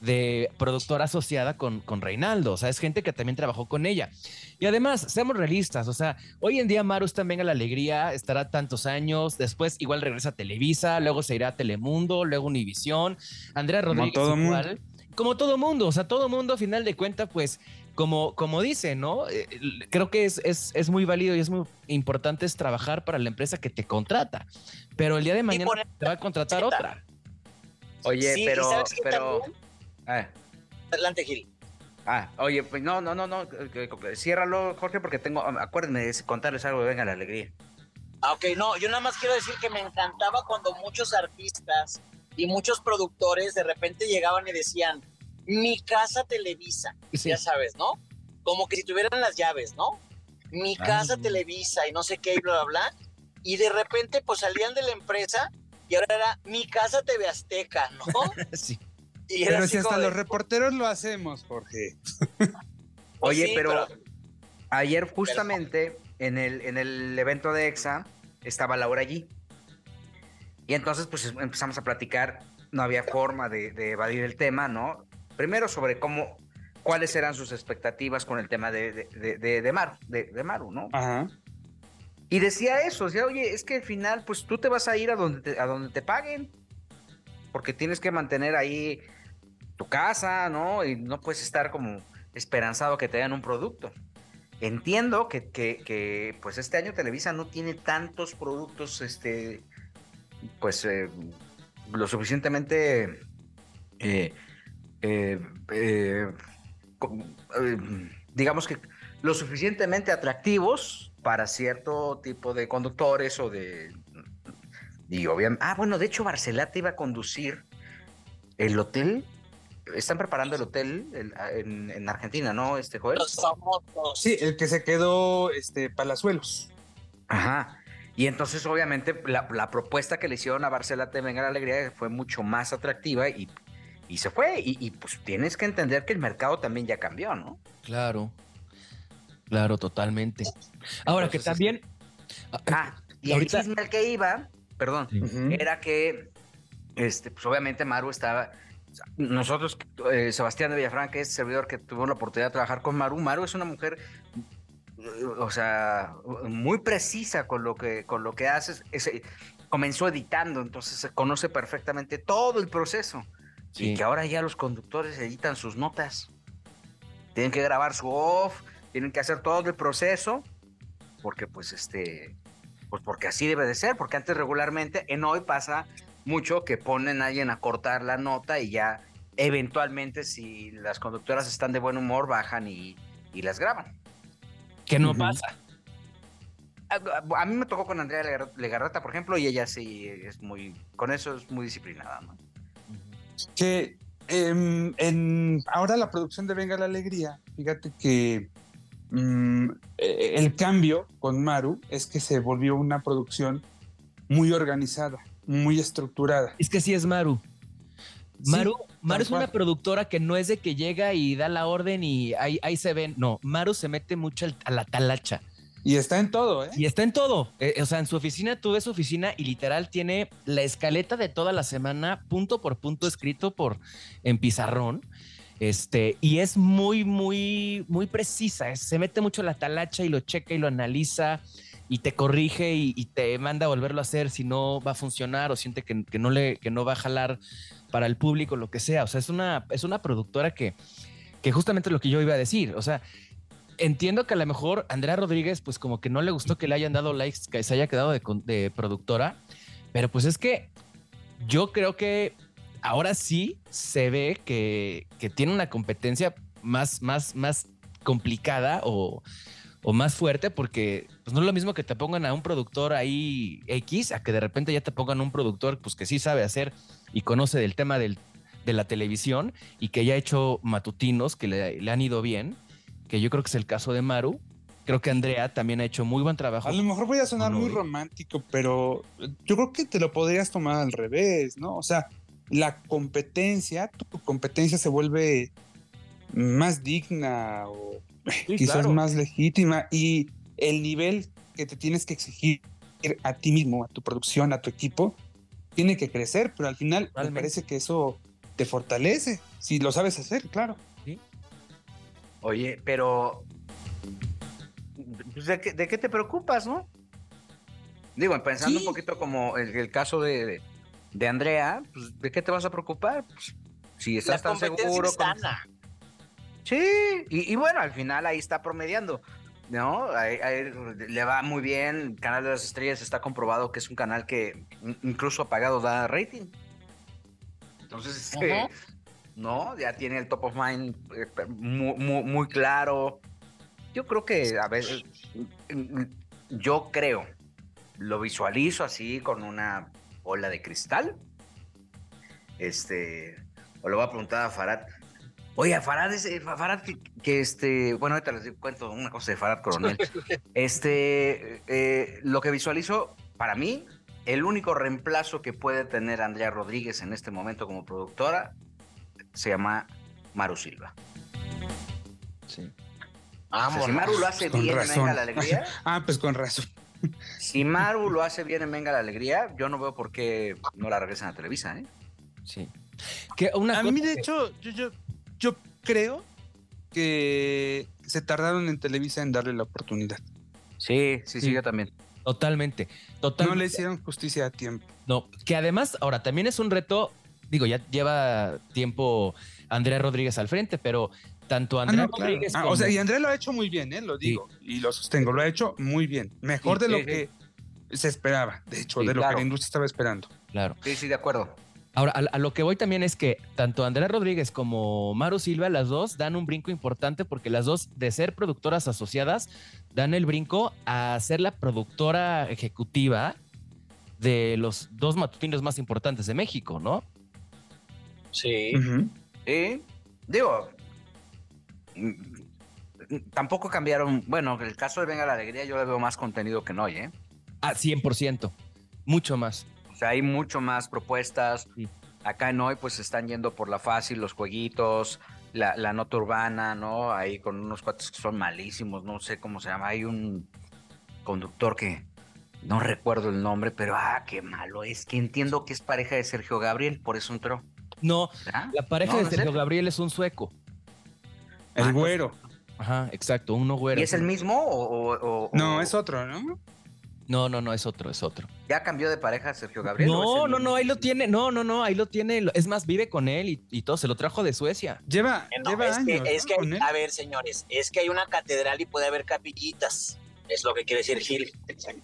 [SPEAKER 2] de productora asociada con, con Reinaldo. O sea, es gente que también trabajó con ella. Y además, seamos realistas. O sea, hoy en día Maru está en la Alegría, estará tantos años. Después, igual regresa a Televisa, luego se irá a Telemundo, luego Univisión. Andrea Rodríguez, como todo igual. Mundo. Como todo mundo. O sea, todo mundo, a final de cuentas, pues, como, como dice, ¿no? Eh, creo que es, es, es, muy válido y es muy importante es trabajar para la empresa que te contrata. Pero el día de mañana te va a contratar otra.
[SPEAKER 3] Oye, pero. pero...
[SPEAKER 4] Ah. Adelante, Gil.
[SPEAKER 3] Ah, oye, pues no, no, no, no, ciérralo, Jorge, porque tengo, acuérdenme de contarles algo de Venga la Alegría.
[SPEAKER 4] Ah, ok, no, yo nada más quiero decir que me encantaba cuando muchos artistas y muchos productores de repente llegaban y decían, mi casa Televisa, ya sabes, ¿no? Como que si tuvieran las llaves, ¿no? Mi ah. casa Televisa y no sé qué y bla, bla, bla. Y de repente pues salían de la empresa y ahora era mi casa TV Azteca, ¿no?
[SPEAKER 1] sí. Pero si hasta los reporteros lo hacemos, Jorge.
[SPEAKER 3] Pues Oye, pero, ayer justamente en, el, en el evento de EXA estaba Laura allí. Y entonces pues empezamos a platicar, no había forma de, evadir el tema, ¿no? Primero sobre cómo, cuáles eran sus expectativas con el tema de, de, de, Maru, de, Maru, ¿no? Ajá. Y decía eso, decía, oye, es que al final, pues tú te vas a ir a donde a donde te paguen, porque tienes que mantener ahí tu casa, ¿no? Y no puedes estar como esperanzado que te den un producto. Entiendo que, que, pues este año Televisa no tiene tantos productos, este, pues eh, lo suficientemente eh, eh, digamos que lo suficientemente atractivos para cierto tipo de conductores o de... Y obviamente, ah, bueno, de hecho Barcelata iba a conducir el hotel. Están preparando el hotel en, Argentina, ¿no, este Joel?
[SPEAKER 1] Sí, el que se quedó este, Palazuelos.
[SPEAKER 3] Ajá. Y entonces, obviamente, la, propuesta que le hicieron a Barcelona de Venga la Alegría fue mucho más atractiva y, y se fue. Y, pues tienes que entender que el mercado también ya cambió, ¿no?
[SPEAKER 2] Claro. Claro, totalmente. Ahora que también.
[SPEAKER 3] Ah, y ahorita... el chisme al que iba, perdón, era que, este, pues obviamente Maru estaba. Nosotros, eh, Sebastián de Villafranca, que es servidor que tuvo la oportunidad de trabajar con Maru, Maru es una mujer o sea, muy precisa con lo que, con lo que haces. comenzó editando, entonces se conoce perfectamente todo el proceso. Y que ahora ya los conductores editan sus notas. Tienen que grabar su off, tienen que hacer todo el proceso, porque pues este, pues porque así debe de ser, porque antes regularmente en hoy pasa mucho que ponen a alguien a cortar la nota y ya eventualmente si las conductoras están de buen humor bajan y las graban
[SPEAKER 2] que no pasa.
[SPEAKER 3] A, mí me tocó con Andrea Legarreta, por ejemplo, y ella sí es muy, con eso es muy disciplinada, ¿no?
[SPEAKER 1] Que em, en, ahora la producción de Venga la Alegría, fíjate que mm, e, el cambio con Maru es que se volvió una producción muy organizada, muy estructurada.
[SPEAKER 2] Es que sí es Maru. Maru, Maru es una productora que no es de que llega y da la orden y ahí, ahí se ven. No, Maru se mete mucho a la talacha.
[SPEAKER 1] Y está en todo, ¿eh?
[SPEAKER 2] Y está en todo. Eh, o sea, en su oficina, tú ves su oficina y literal tiene la escaleta de toda la semana, punto por punto, escrito por en pizarrón. Este, y es muy, muy, muy precisa. Se mete mucho la talacha y lo checa y lo analiza y te corrige y, te manda a volverlo a hacer si no va a funcionar o siente que, no, le, que no va a jalar para el público, lo que sea. O sea, es una, es una productora que, que justamente lo que yo iba a decir. O sea, entiendo que a lo mejor Andrea Rodríguez, pues como que no le gustó que le hayan dado likes, que se haya quedado de, productora, pero pues es que yo creo que ahora sí se ve que, que tiene una competencia más, más, más complicada o o más fuerte porque pues no es lo mismo que te pongan a un productor ahí X a que de repente ya te pongan un productor pues que sí sabe hacer y conoce del tema del, de la televisión y que ya ha hecho matutinos que le, han ido bien, que yo creo que es el caso de Maru. Creo que Andrea también ha hecho muy buen trabajo.
[SPEAKER 1] A lo mejor voy a sonar muy romántico, pero yo creo que te lo podrías tomar al revés, ¿no? O sea, la competencia, tu competencia se vuelve más digna o quizás más legítima y el nivel que te tienes que exigir a ti mismo, a tu producción, a tu equipo, tiene que crecer, pero al final me parece que eso te fortalece, si lo sabes hacer, claro.
[SPEAKER 3] Oye, pero pues, ¿de qué, te preocupas, no? Digo, pensando un poquito como el, caso de, de, Andrea, pues, ¿de qué te vas a preocupar? Pues, si estás tan seguro. Sí, y, bueno, al final ahí está promediando. ¿no? le va muy bien. Canal de las Estrellas está comprobado que es un canal que incluso apagado da rating. Entonces, este, ¿no? Ya tiene el top of mind eh, muy, claro. Yo creo que, a ver, yo creo, lo visualizo así con una ola de cristal. Este, o le voy a preguntar a Farad, Oye, Farad, eh, Farad que, este, bueno, ahorita les cuento una cosa de Farad Coronel. este, eh, lo que visualizo, para mí, el único reemplazo que puede tener Andrea Rodríguez en este momento como productora se llama Maru Silva.
[SPEAKER 2] Sí.
[SPEAKER 3] si Maru lo hace bien en Venga la Alegría.
[SPEAKER 1] ah, pues con razón.
[SPEAKER 3] Si Maru lo hace bien en Venga la Alegría, yo no veo por qué no la regresan a Televisa, ¿eh?
[SPEAKER 2] Sí.
[SPEAKER 1] Que una a mí, de hecho, yo, yo, yo creo que se tardaron en Televisa en darle la oportunidad.
[SPEAKER 3] Sí, sí, sí, yo también.
[SPEAKER 2] Totalmente, totalmente.
[SPEAKER 1] No le hicieron justicia a tiempo.
[SPEAKER 2] No, que además, ahora también es un reto, digo, ya lleva tiempo Andrea Rodríguez al frente, pero tanto Andrea ah, Rodríguez
[SPEAKER 1] ah, O sea, y Andrea lo ha hecho muy bien, ¿eh? lo digo, y lo sostengo, lo ha hecho muy bien. Mejor de lo que se esperaba, de hecho, de lo que la industria estaba esperando.
[SPEAKER 2] Claro.
[SPEAKER 3] Sí, sí, de acuerdo.
[SPEAKER 2] Ahora, a, lo que voy también es que tanto Andrea Rodríguez como Maru Silva, las dos dan un brinco importante porque las dos, de ser productoras asociadas, dan el brinco a ser la productora ejecutiva de los dos matutinos más importantes de México, ¿no?
[SPEAKER 4] Sí.
[SPEAKER 3] Sí. Digo, mm, tampoco cambiaron. Bueno, el caso de Venga la Alegría, yo le veo más contenido que no, ¿eh?
[SPEAKER 2] Ah, 100%. Mucho más.
[SPEAKER 3] O sea, hay mucho más propuestas. Acá en hoy, pues están yendo por la fácil, los jueguitos, la, la, nota urbana, ¿no? Ahí con unos cuates que son malísimos, no sé cómo se llama. Hay un conductor que no recuerdo el nombre, pero ah, qué malo es. Que entiendo que es pareja de Sergio Gabriel, por eso entró.
[SPEAKER 2] No, la pareja de Sergio Gabriel es un sueco.
[SPEAKER 1] El ah, güero.
[SPEAKER 2] Ajá, exacto, uno güero.
[SPEAKER 3] ¿Y es el mismo o,
[SPEAKER 1] No, es otro, ¿no?
[SPEAKER 2] No, no, no, es otro, es otro.
[SPEAKER 3] ¿Ya cambió de pareja Sergio Gabriel?
[SPEAKER 2] No, no, no, ahí lo tiene. No, no, no, ahí lo tiene. Es más, vive con él y, todo. Se lo trajo de Suecia.
[SPEAKER 1] Lleva, lleva
[SPEAKER 4] es
[SPEAKER 1] años.
[SPEAKER 4] Que, es que, a ver, señores, es que hay una catedral y puede haber capillitas. Es lo que quiere decir Gil.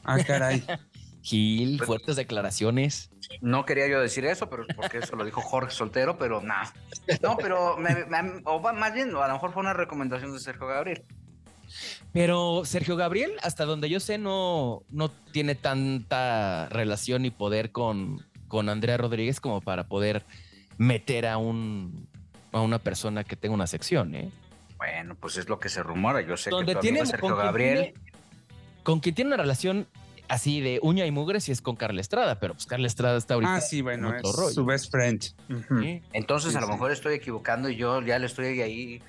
[SPEAKER 1] Ah, caray.
[SPEAKER 2] Gil, fuertes declaraciones.
[SPEAKER 3] No quería yo decir eso, pero porque eso lo dijo Jorge Soltero, pero nada. No, pero o más bien, a lo mejor fue una recomendación de Sergio Gabriel.
[SPEAKER 2] Pero Sergio Gabriel, hasta donde yo sé, no, no tiene tanta relación y poder con, con Andrea Rodríguez como para poder meter a un a una persona que tenga una sección, ¿eh?
[SPEAKER 3] Bueno, pues es lo que se rumora. Yo sé que tiene, Sergio Gabriel.
[SPEAKER 2] con quien tiene una relación así de uña y mugre si es con Carla Estrada, pero pues Carla Estrada está ahorita.
[SPEAKER 1] Ah, sí, bueno, es su best friend.
[SPEAKER 3] Entonces, a lo mejor estoy equivocando y yo ya le estoy ahí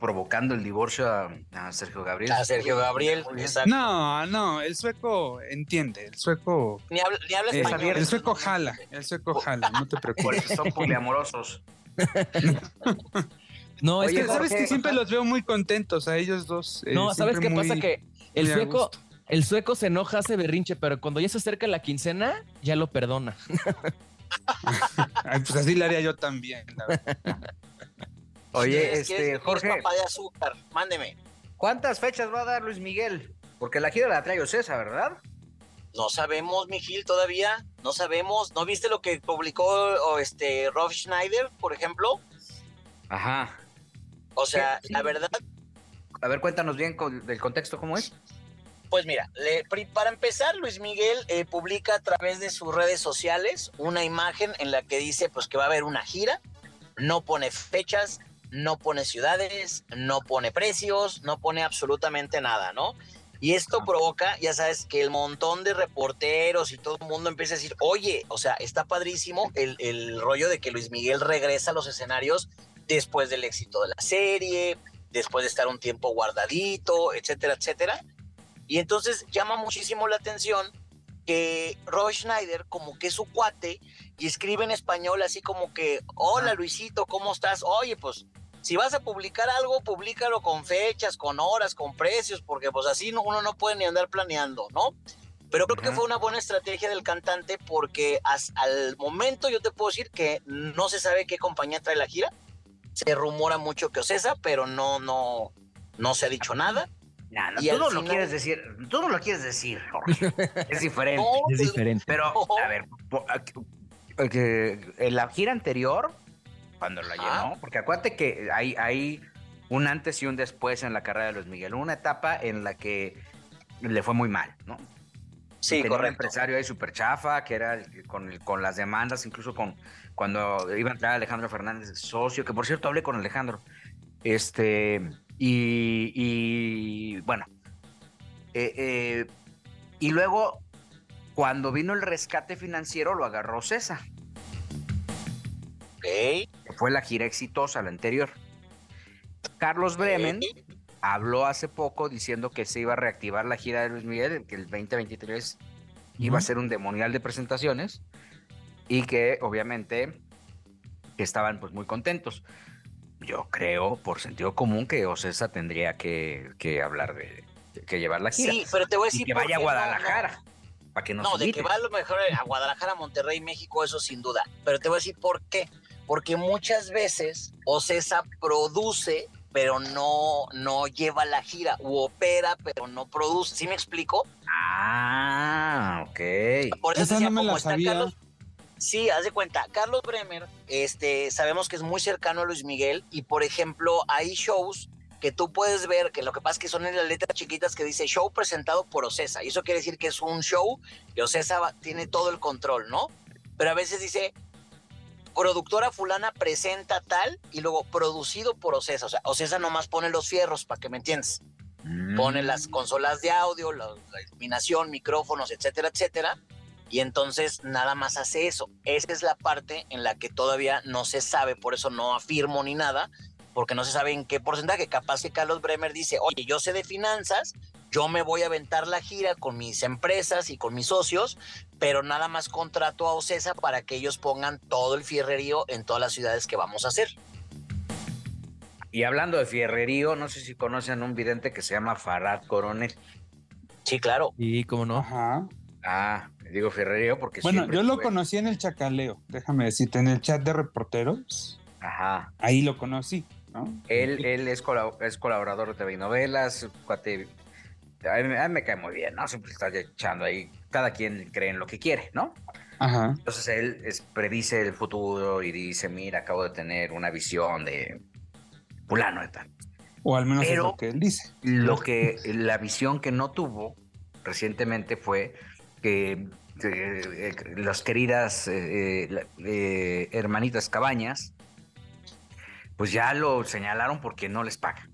[SPEAKER 3] provocando el divorcio a, Sergio Gabriel.
[SPEAKER 4] A Sergio Gabriel, exacto.
[SPEAKER 1] No, no, el sueco entiende, el sueco.
[SPEAKER 4] Ni habla, español.
[SPEAKER 1] El sueco jala, el sueco jala, no te preocupes.
[SPEAKER 3] son poliamorosos.
[SPEAKER 1] no, es que sabes que siempre los veo muy contentos a ellos dos.
[SPEAKER 2] Eh, no, ¿sabes qué pasa? Que el sueco, el sueco se enoja, hace berrinche, pero cuando ya se acerca la quincena, ya lo perdona.
[SPEAKER 1] pues así le haría yo también, la verdad.
[SPEAKER 3] Oye, este, Jorge.
[SPEAKER 4] papá de azúcar, mándeme.
[SPEAKER 3] ¿Cuántas fechas va a dar Luis Miguel? Porque la gira la trae César, ¿verdad?
[SPEAKER 4] No sabemos, Miguel, todavía. No sabemos. ¿No viste lo que publicó este Rob Schneider, por ejemplo?
[SPEAKER 3] Ajá.
[SPEAKER 4] O sea, la verdad.
[SPEAKER 3] A ver, cuéntanos bien del contexto, ¿cómo es?
[SPEAKER 4] Pues mira, para empezar, Luis Miguel eh, publica a través de sus redes sociales una imagen en la que dice pues que va a haber una gira, no pone fechas, no pone ciudades, no pone precios, no pone absolutamente nada, ¿no? Y esto provoca, ya sabes, que el montón de reporteros y todo el mundo empieza a decir, oye, o sea, está padrísimo el, el rollo de que Luis Miguel regresa a los escenarios después del éxito de la serie, después de estar un tiempo guardadito, etcétera, etcétera. Y entonces llama muchísimo la atención que Roy Schneider como que es su cuate y escribe en español así como que, hola Luisito, ¿cómo estás? Oye, pues si vas a publicar algo, públicalo con fechas, con horas, con precios, porque pues así uno no puede ni andar planeando, ¿no? Pero creo que fue una buena estrategia del cantante porque al momento yo te puedo decir que no se sabe qué compañía trae la gira. Se rumora mucho que Ocesa, pero no, no, no se ha dicho nada.
[SPEAKER 3] No, no, tú no lo quieres decir, tú no lo quieres decir, Jorge. Es diferente.
[SPEAKER 2] es diferente.
[SPEAKER 3] Pero, a ver, en la gira anterior, cuando la llenó, porque acuérdate que hay, hay un antes y un después en la carrera de Luis Miguel, una etapa en la que le fue muy mal, ¿no?
[SPEAKER 4] Sí,
[SPEAKER 3] Tenía un empresario ahí súper chafa, que era con, con las demandas, incluso con cuando iba a entrar Alejandro Fernández, socio, que por cierto hablé con Alejandro. Este, y, bueno, eh, eh, y luego cuando vino el rescate financiero lo agarró César.
[SPEAKER 4] Okay.
[SPEAKER 3] Fue la gira exitosa, la anterior. Carlos Bremen habló hace poco diciendo que se iba a reactivar la gira de Luis Miguel, que el 2023 iba a ser un demonial de presentaciones y que obviamente estaban pues muy contentos. Yo creo, por sentido común, que Ocesa tendría que, hablar de, que llevar la gira.
[SPEAKER 4] Sí, pero te voy a decir.
[SPEAKER 3] que vaya a Guadalajara. Para que
[SPEAKER 4] no, de que va a lo mejor a Guadalajara, Monterrey, México, eso sin duda. Pero te voy a decir por qué. Porque muchas veces Ocesa produce, pero no, no lleva la gira, u opera, pero no produce. ¿Sí me explico?
[SPEAKER 3] Ah, ok.
[SPEAKER 1] Por eso, decía, como está Carlos,
[SPEAKER 4] Sí, haz de cuenta, Carlos Bremer, este, sabemos que es muy cercano a Luis Miguel y por ejemplo hay shows que tú puedes ver que lo que pasa es que son en las letras chiquitas que dice show presentado por Ocesa y eso quiere decir que es un show y Ocesa tiene todo el control, ¿no? Pero a veces dice productora fulana presenta tal y luego producido por Ocesa, o sea, Ocesa nomás pone los fierros para que me entiendas. Pone las mm. consolas de audio, la iluminación, micrófonos, etcétera, etcétera y entonces nada más hace eso. Esa es la parte en la que todavía no se sabe, por eso no afirmo ni nada, porque no se sabe en qué porcentaje. Capaz que Carlos Bremer dice, oye, yo sé de finanzas, yo me voy a aventar la gira con mis empresas y con mis socios, pero nada más contrato a Ocesa para que ellos pongan todo el fierrerío en todas las ciudades que vamos a hacer.
[SPEAKER 3] Y hablando de fierrerío, no sé si conocen un vidente que se llama Farad Coronel.
[SPEAKER 4] Sí, claro.
[SPEAKER 2] Y cómo no.
[SPEAKER 1] Ajá.
[SPEAKER 3] Ah, digo Ferrerío porque
[SPEAKER 1] Bueno, yo lo conocí en el Chacaleo, déjame decirte, en el chat de reporteros.
[SPEAKER 3] Ajá.
[SPEAKER 1] Ahí lo conocí, ¿no?
[SPEAKER 3] Él, él es, colaborador de TV Novelas, cuate, a mí, me cae muy bien, ¿no? Siempre está echando ahí, cada quien cree en lo que quiere, ¿no?
[SPEAKER 1] Ajá.
[SPEAKER 3] Entonces él predice el futuro y dice, mira, acabo de tener una visión de fulano de tal.
[SPEAKER 1] O al menos es lo que él dice.
[SPEAKER 3] Lo que, la visión que no tuvo recientemente fue que eh, las queridas eh, eh, hermanitas Cabañas, pues ya lo señalaron porque no les paga.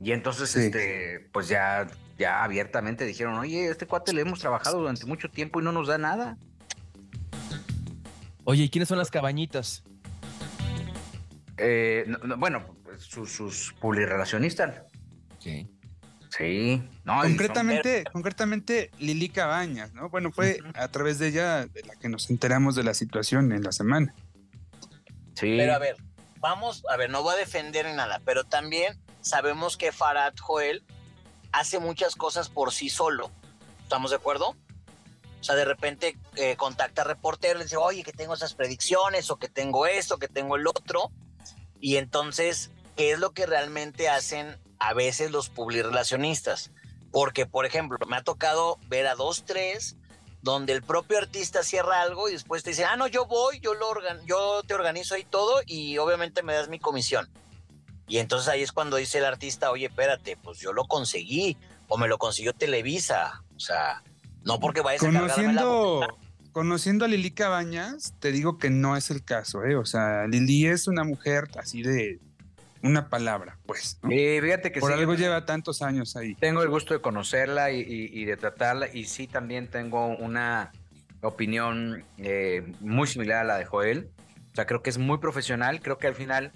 [SPEAKER 3] Y entonces, este, pues ya, ya abiertamente dijeron, oye, este cuate le hemos trabajado durante mucho tiempo y no nos da nada.
[SPEAKER 2] Oye, ¿y quiénes son las cabañitas?
[SPEAKER 3] bueno, sus, sus publirelacionistas.
[SPEAKER 2] Sí.
[SPEAKER 3] Sí, no,
[SPEAKER 1] concretamente, concretamente Lili Cabañas, ¿no? Bueno, fue a través de ella de la que nos enteramos de la situación en la semana.
[SPEAKER 4] Sí. Pero a ver, vamos, a ver, no voy a defender en nada, pero también sabemos que Farad Joel hace muchas cosas por sí solo. ¿Estamos de acuerdo? O sea, de repente eh, contacta a reporteros, le dice, oye, que tengo esas predicciones, o que tengo esto, que tengo el otro. Y entonces, ¿qué es lo que realmente hacen a veces los publirelacionistas. Porque, por ejemplo, me ha tocado ver a dos, tres, donde el propio artista cierra algo y después te dice, ah, no, yo voy, yo, lo organ yo te organizo ahí todo y obviamente me das mi comisión. Y entonces ahí es cuando dice el artista, oye, espérate, pues yo lo conseguí o me lo consiguió Televisa. O sea, no porque vayas
[SPEAKER 1] conociendo, a Conociendo a Lili Cabañas, te digo que no es el caso, ¿eh? O sea, Lili es una mujer así de una palabra, pues.
[SPEAKER 3] fíjate que
[SPEAKER 1] Por algo lleva tantos años ahí.
[SPEAKER 3] Tengo el gusto de conocerla y, de tratarla y sí también tengo una opinión eh, muy similar a la de Joel. O sea, creo que es muy profesional, creo que al final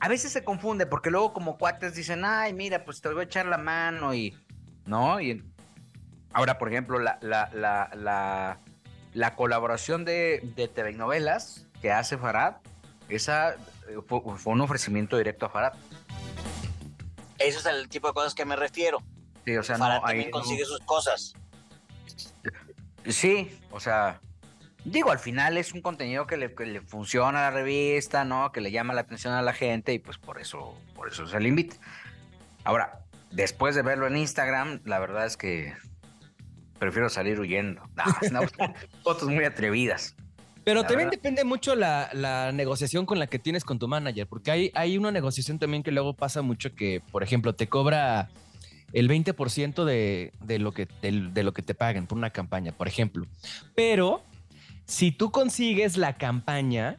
[SPEAKER 3] a veces se confunde porque luego como cuates dicen, ay, mira, pues te voy a echar la mano y, ¿no? Y ahora, por ejemplo, la, la, la, la, colaboración de, de TV novelas que hace Farad, esa eh, fue, un ofrecimiento directo a Farad.
[SPEAKER 4] Eso es el tipo de cosas que me refiero.
[SPEAKER 3] Sí, o sea,
[SPEAKER 4] Farad también consigue sus cosas.
[SPEAKER 3] Sí, o sea, digo, al final es un contenido que le, funciona a la revista, ¿no? Que le llama la atención a la gente y pues por eso, por eso se le invita. Ahora, después de verlo en Instagram, la verdad es que prefiero salir huyendo. No, fotos muy atrevidas.
[SPEAKER 2] Pero también depende mucho la, negociación con la que tienes con tu manager, porque hay, hay una negociación también que luego pasa mucho que, por ejemplo, te cobra el 20% de, de, lo que, de, lo que te paguen por una campaña, por ejemplo. Pero si tú consigues la campaña,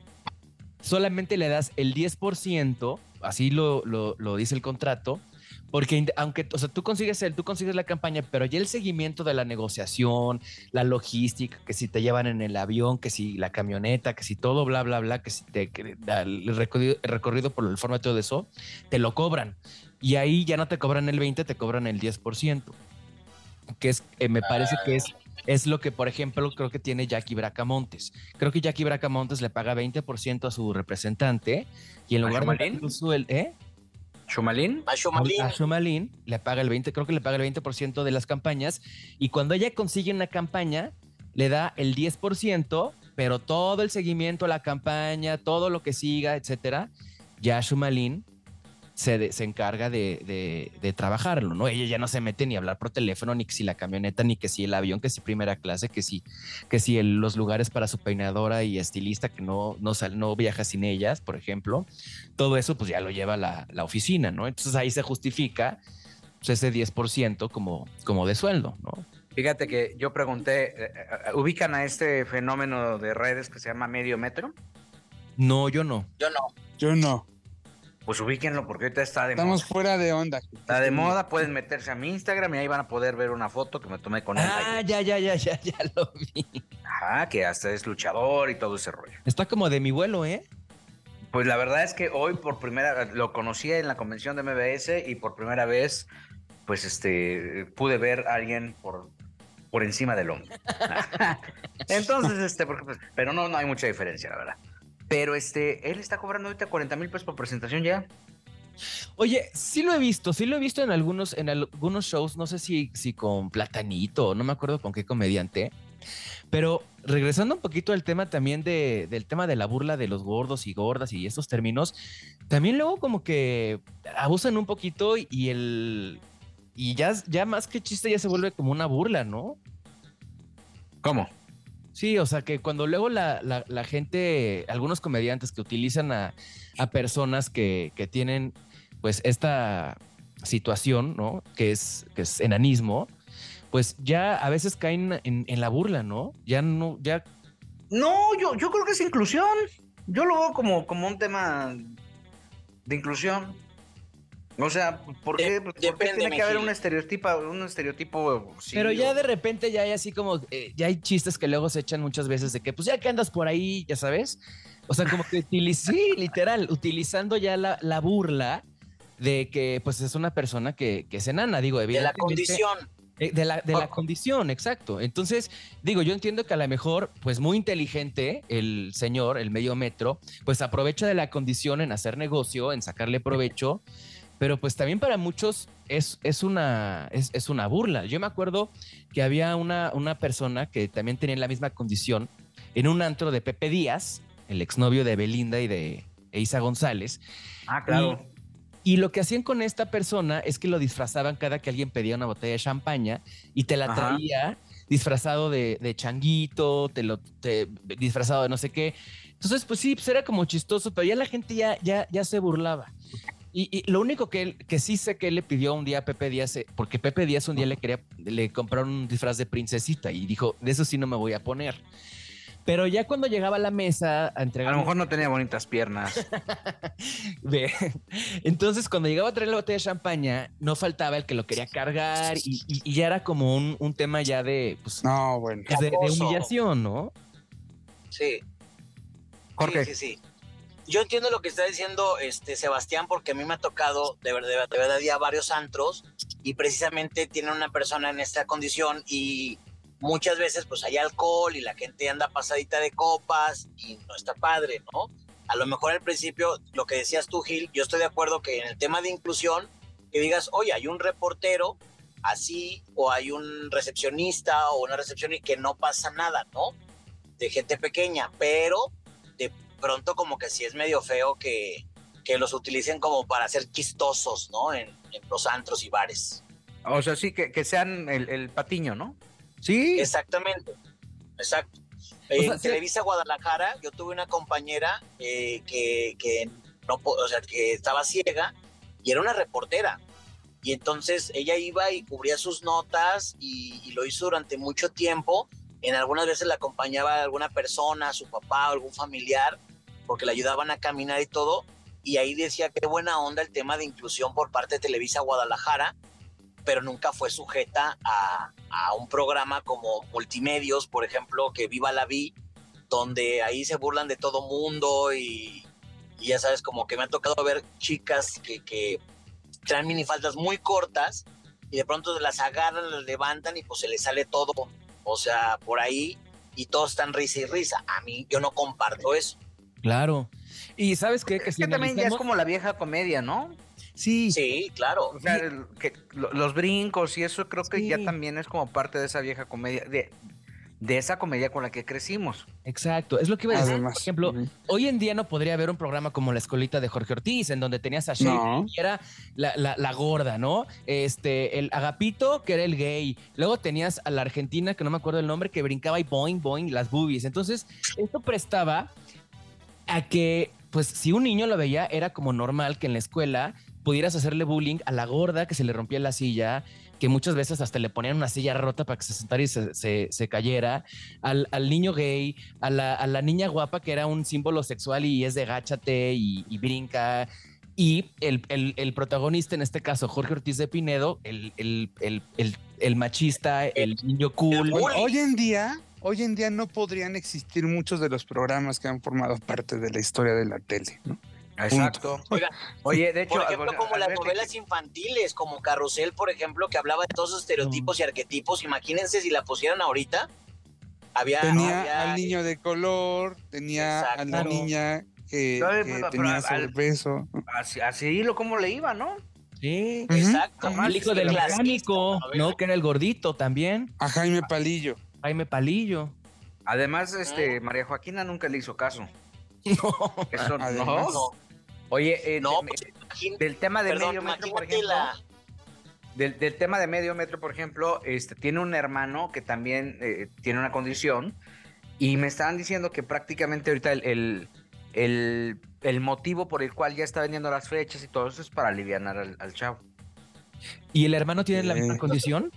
[SPEAKER 2] solamente le das el 10%, así lo, lo, lo dice el contrato, porque aunque, o sea, tú consigues el, tú consigues la campaña, pero ya el seguimiento de la negociación, la logística, que si te llevan en el avión, que si la camioneta, que si todo, bla, bla, bla, que si te el recorrido, el recorrido por el formato de eso, te lo cobran. Y ahí ya no te cobran el 20, te cobran el 10%. Que es, eh, me parece que es es lo que, por ejemplo, creo que tiene Jackie Bracamontes. Creo que Jackie Bracamontes le paga 20% a su representante y en lugar de el, ¿eh?
[SPEAKER 3] ¿Chumalín?
[SPEAKER 4] A
[SPEAKER 2] Chumalín. le paga el 20, creo que le paga el 20% de las campañas. Y cuando ella consigue una campaña, le da el 10%, pero todo el seguimiento a la campaña, todo lo que siga, etcétera, ya Shumalin se, se encarga de, de, trabajarlo, ¿no? Ella ya no se mete ni a hablar por teléfono, ni que si la camioneta, ni que si el avión, que si primera clase, que si, que si los lugares para su peinadora y estilista que no, no, no viaja sin ellas, por ejemplo. Todo eso pues ya lo lleva la, la oficina, ¿no? Entonces ahí se justifica pues, ese 10% como, como de sueldo, ¿no?
[SPEAKER 3] Fíjate que yo pregunté, eh, eh, ¿ubican a este fenómeno de redes que se llama medio metro?
[SPEAKER 2] No, yo no.
[SPEAKER 4] Yo no.
[SPEAKER 1] Yo no.
[SPEAKER 3] Pues ubíquenlo porque ahorita está de
[SPEAKER 1] Estamos fuera de onda.
[SPEAKER 3] Está de moda, pueden meterse a mi Instagram y ahí van a poder ver una foto que me tomé con él.
[SPEAKER 2] Ah, ya, ya, ya, ya, ya lo vi.
[SPEAKER 3] Ajá, que hasta es luchador y todo ese rollo.
[SPEAKER 2] Está como de mi vuelo, ¿eh?
[SPEAKER 3] Pues la verdad es que hoy por primera vez lo conocí en la convención de MBS y por primera vez, pues este, pude ver a alguien por, por encima del hombro. Entonces, este, porque, pues, pero no, no hay mucha diferencia, la verdad. Pero este, él está cobrando ahorita 40 mil pesos por presentación ya.
[SPEAKER 2] Oye, sí lo he visto, sí lo he visto en algunos, en algunos shows, no sé si, si con Platanito, no me acuerdo con qué comediante, pero regresando un poquito al tema también de, del tema de la burla de los gordos y gordas y estos términos, también luego como que abusan un poquito y el y ya, ya más que chiste ya se vuelve como una burla, ¿no?
[SPEAKER 3] ¿Cómo?
[SPEAKER 2] Sí, o sea que cuando luego la, gente, algunos comediantes que utilizan a, personas que, tienen pues esta situación, ¿no? Que es, que es enanismo, pues ya a veces caen en, la burla, ¿no? Ya no, ya...
[SPEAKER 3] No, yo, yo creo que es inclusión. Yo lo veo como, como un tema de inclusión. O sea, ¿por qué, tiene que haber un estereotipo, un estereotipo?
[SPEAKER 2] Pero ya de repente ya hay así como, eh, ya hay chistes que luego se echan muchas veces de que, pues ya que andas por ahí, ya sabes. O sea, como que sí, literal, utilizando ya la, burla de que pues es una persona que, que es enana, digo, evidentemente.
[SPEAKER 4] De la condición.
[SPEAKER 2] Eh, de la, de la condición, exacto. Entonces, digo, yo entiendo que a lo mejor, pues muy inteligente el señor, el medio metro, pues aprovecha de la condición en hacer negocio, en sacarle provecho pero pues también para muchos es, es, una, es, una burla. Yo me acuerdo que había una, una persona que también tenía la misma condición en un antro de Pepe Díaz, el exnovio de Belinda y de Isa González.
[SPEAKER 3] Ah, claro.
[SPEAKER 2] Y, lo que hacían con esta persona es que lo disfrazaban cada que alguien pedía una botella de champaña y te la traía disfrazado de, changuito, te lo disfrazado de no sé qué. Entonces, pues sí, pues era como chistoso, pero ya la gente ya, ya, ya se burlaba. Y, lo único que, él, que sí sé que él le pidió un día a Pepe Díaz, eh, porque Pepe Díaz un día le quería, le compraron un disfraz de princesita y dijo, de eso sí no me voy a poner. Pero ya cuando llegaba a la mesa a entregar.
[SPEAKER 3] A lo mejor no tenía bonitas piernas.
[SPEAKER 2] Entonces, cuando llegaba a traer la botella de champaña, no faltaba el que lo quería cargar y, ya era como un, tema ya de. Pues,
[SPEAKER 1] no, bueno.
[SPEAKER 2] De, humillación, ¿no?
[SPEAKER 4] Sí. Jorge. Sí, sí, sí yo entiendo lo que está diciendo este Sebastián porque a mí me ha tocado de verdad, de verdad ya varios antros y precisamente tiene una persona en esta condición y muchas veces pues hay alcohol y la gente anda pasadita de copas y no está padre, ¿no? A lo mejor al principio lo que decías tú Gil, yo estoy de acuerdo que en el tema de inclusión que digas, "Oye, hay un reportero así o hay un recepcionista o una recepción y que no pasa nada, ¿no? De gente pequeña, pero de pronto como que sí es medio feo que, que los utilicen como para ser chistosos, ¿no? En, los antros y bares.
[SPEAKER 3] O sea, sí, que, que sean el, patiño, ¿no?
[SPEAKER 4] Sí. Exactamente, exacto. en Televisa Guadalajara yo tuve una compañera eh, que, que, no, o sea, que estaba ciega y era una reportera. Y entonces ella iba y cubría sus notas y, y, lo hizo durante mucho tiempo. En algunas veces la acompañaba alguna persona, su papá o algún familiar porque le ayudaban a caminar y todo. Y ahí decía qué buena onda el tema de inclusión por parte de Televisa Guadalajara, pero nunca fue sujeta a, un programa como Multimedios, por ejemplo, que Viva la Vi, donde ahí se burlan de todo mundo y, ya sabes, como que me ha tocado ver chicas que, que traen minifaldas muy cortas y de pronto las agarran, las levantan y pues se les sale todo, o sea, por ahí y todos están risa y risa. A mí yo no comparto eso.
[SPEAKER 2] Claro. Y sabes qué?
[SPEAKER 3] Que, es que también ya es como la vieja comedia, ¿no?
[SPEAKER 2] Sí.
[SPEAKER 4] Sí, claro.
[SPEAKER 3] O sea, que, los brincos y eso creo que ya también es como parte de esa vieja comedia. De, de esa comedia con la que crecimos.
[SPEAKER 2] Exacto, es lo que iba a decir. Por ejemplo, hoy en día no podría haber un programa como La Escolita de Jorge Ortiz, en donde tenías a Shay, que era la, gorda, ¿no? Este, el Agapito, que era el gay. Luego tenías a la Argentina, que no me acuerdo el nombre, que brincaba y boing, boing, las boobies. Entonces, esto prestaba a que, pues, si un niño lo veía, era como normal que en la escuela pudieras hacerle bullying a la gorda que se le rompía la silla, que muchas veces hasta le ponían una silla rota para que se sentara y se, cayera, al, niño gay, a la, niña guapa que era un símbolo sexual y es de gáchate y, brinca. Y el, protagonista, en este caso, Jorge Ortiz de Pinedo, el, el machista, el niño cool.
[SPEAKER 1] Hoy en día, hoy en día no podrían existir muchos de los programas que han formado parte de la historia de la tele, ¿no?
[SPEAKER 3] Exacto.
[SPEAKER 4] Oye, de hecho, por ejemplo, como las novelas infantiles, como Carrusel, por ejemplo, que hablaba de todos esos estereotipos y arquetipos. Imagínense si la pusieran ahorita. Había,
[SPEAKER 1] tenía al niño de color, tenía a la niña que, tenía sobrepeso.
[SPEAKER 3] Así, así lo como le iba, ¿no?
[SPEAKER 2] Sí, exacto. El hijo del mecánico, ¿no? Que era el gordito también.
[SPEAKER 1] A Jaime Palillo.
[SPEAKER 2] Jaime Palillo.
[SPEAKER 3] Además, este, María Joaquina nunca le hizo caso. No. Eso no. Oye, eh, no, pues, del tema de medio metro, por ejemplo. Del, tema de medio metro, por ejemplo, este, tiene un hermano que también eh, tiene una condición y me estaban diciendo que prácticamente ahorita el, el, motivo por el cual ya está vendiendo las fechas y todo eso es para aliviar al, al chavo.
[SPEAKER 2] ¿Y el hermano tiene la misma condición?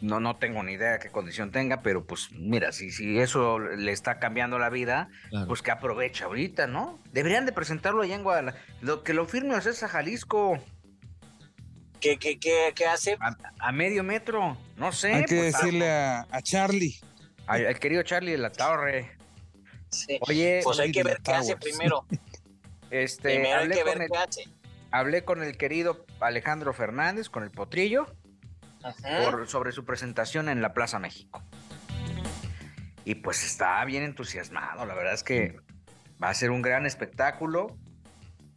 [SPEAKER 3] No, no tengo ni idea de qué condición tenga, pero pues mira, si, si eso le está cambiando la vida, pues que aprovecha ahorita, ¿no? Deberían de presentarlo allá en Guadalajara. Lo, que lo firme a César Jalisco.
[SPEAKER 4] ¿Qué, qué, qué, qué hace?
[SPEAKER 3] A, medio metro, no sé.
[SPEAKER 1] Hay que pues, decirle a, Charlie.
[SPEAKER 3] Al, querido Charlie de la Torre.
[SPEAKER 4] Sí. Oye, pues hay que ver qué hace primero.
[SPEAKER 3] Este, primero hay que ver qué hace. Hablé con el querido Alejandro Fernández, con el potrillo sobre su presentación en la Plaza México. Y pues está bien entusiasmado, la verdad es que va a ser un gran espectáculo.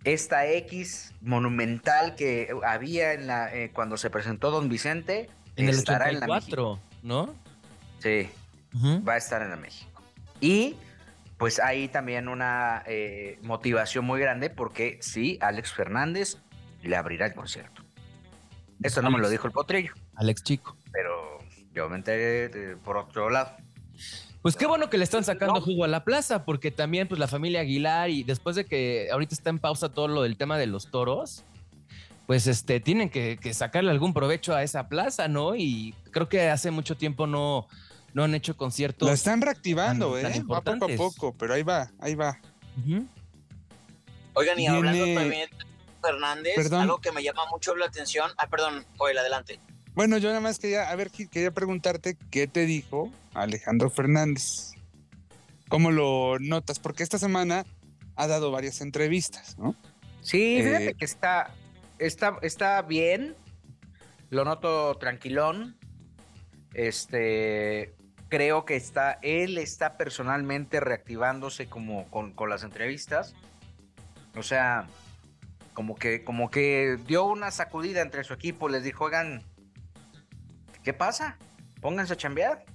[SPEAKER 3] Esta X monumental que había en la, eh, cuando se presentó Don Vicente
[SPEAKER 2] en el estará en la México. ¿no?
[SPEAKER 3] Sí, va a estar en la México. Y pues hay también una eh, motivación muy grande porque sí, Alex Fernández le abrirá el concierto. Esto no me lo dijo el potrillo.
[SPEAKER 2] Alex Chico.
[SPEAKER 3] Pero yo me enteré por otro lado.
[SPEAKER 2] Pues qué bueno que le están sacando jugo a la plaza, porque también pues la familia Aguilar y después de que ahorita está en pausa todo lo del tema de los toros, pues este tienen que, sacarle algún provecho a esa plaza, ¿no? Y creo que hace mucho tiempo no, no han hecho conciertos.
[SPEAKER 1] La están reactivando, ¿eh? poco a poco, pero ahí va, ahí va.
[SPEAKER 4] Oigan, y hablando también Fernández, algo que me llama mucho la atención. Ah, perdón, Joel, adelante.
[SPEAKER 1] Bueno, yo nada más quería, a ver, quería preguntarte qué te dijo Alejandro Fernández. ¿Cómo lo notas? Porque esta semana ha dado varias entrevistas, ¿no?
[SPEAKER 3] Sí, fíjate eh, que está, está, está bien. Lo noto tranquilón. Este, creo que está, él está personalmente reactivándose como con, con las entrevistas. O sea, como que, como que dio una sacudida entre su equipo, les dijo, oigan, ¿qué pasa? Pónganse a chambear.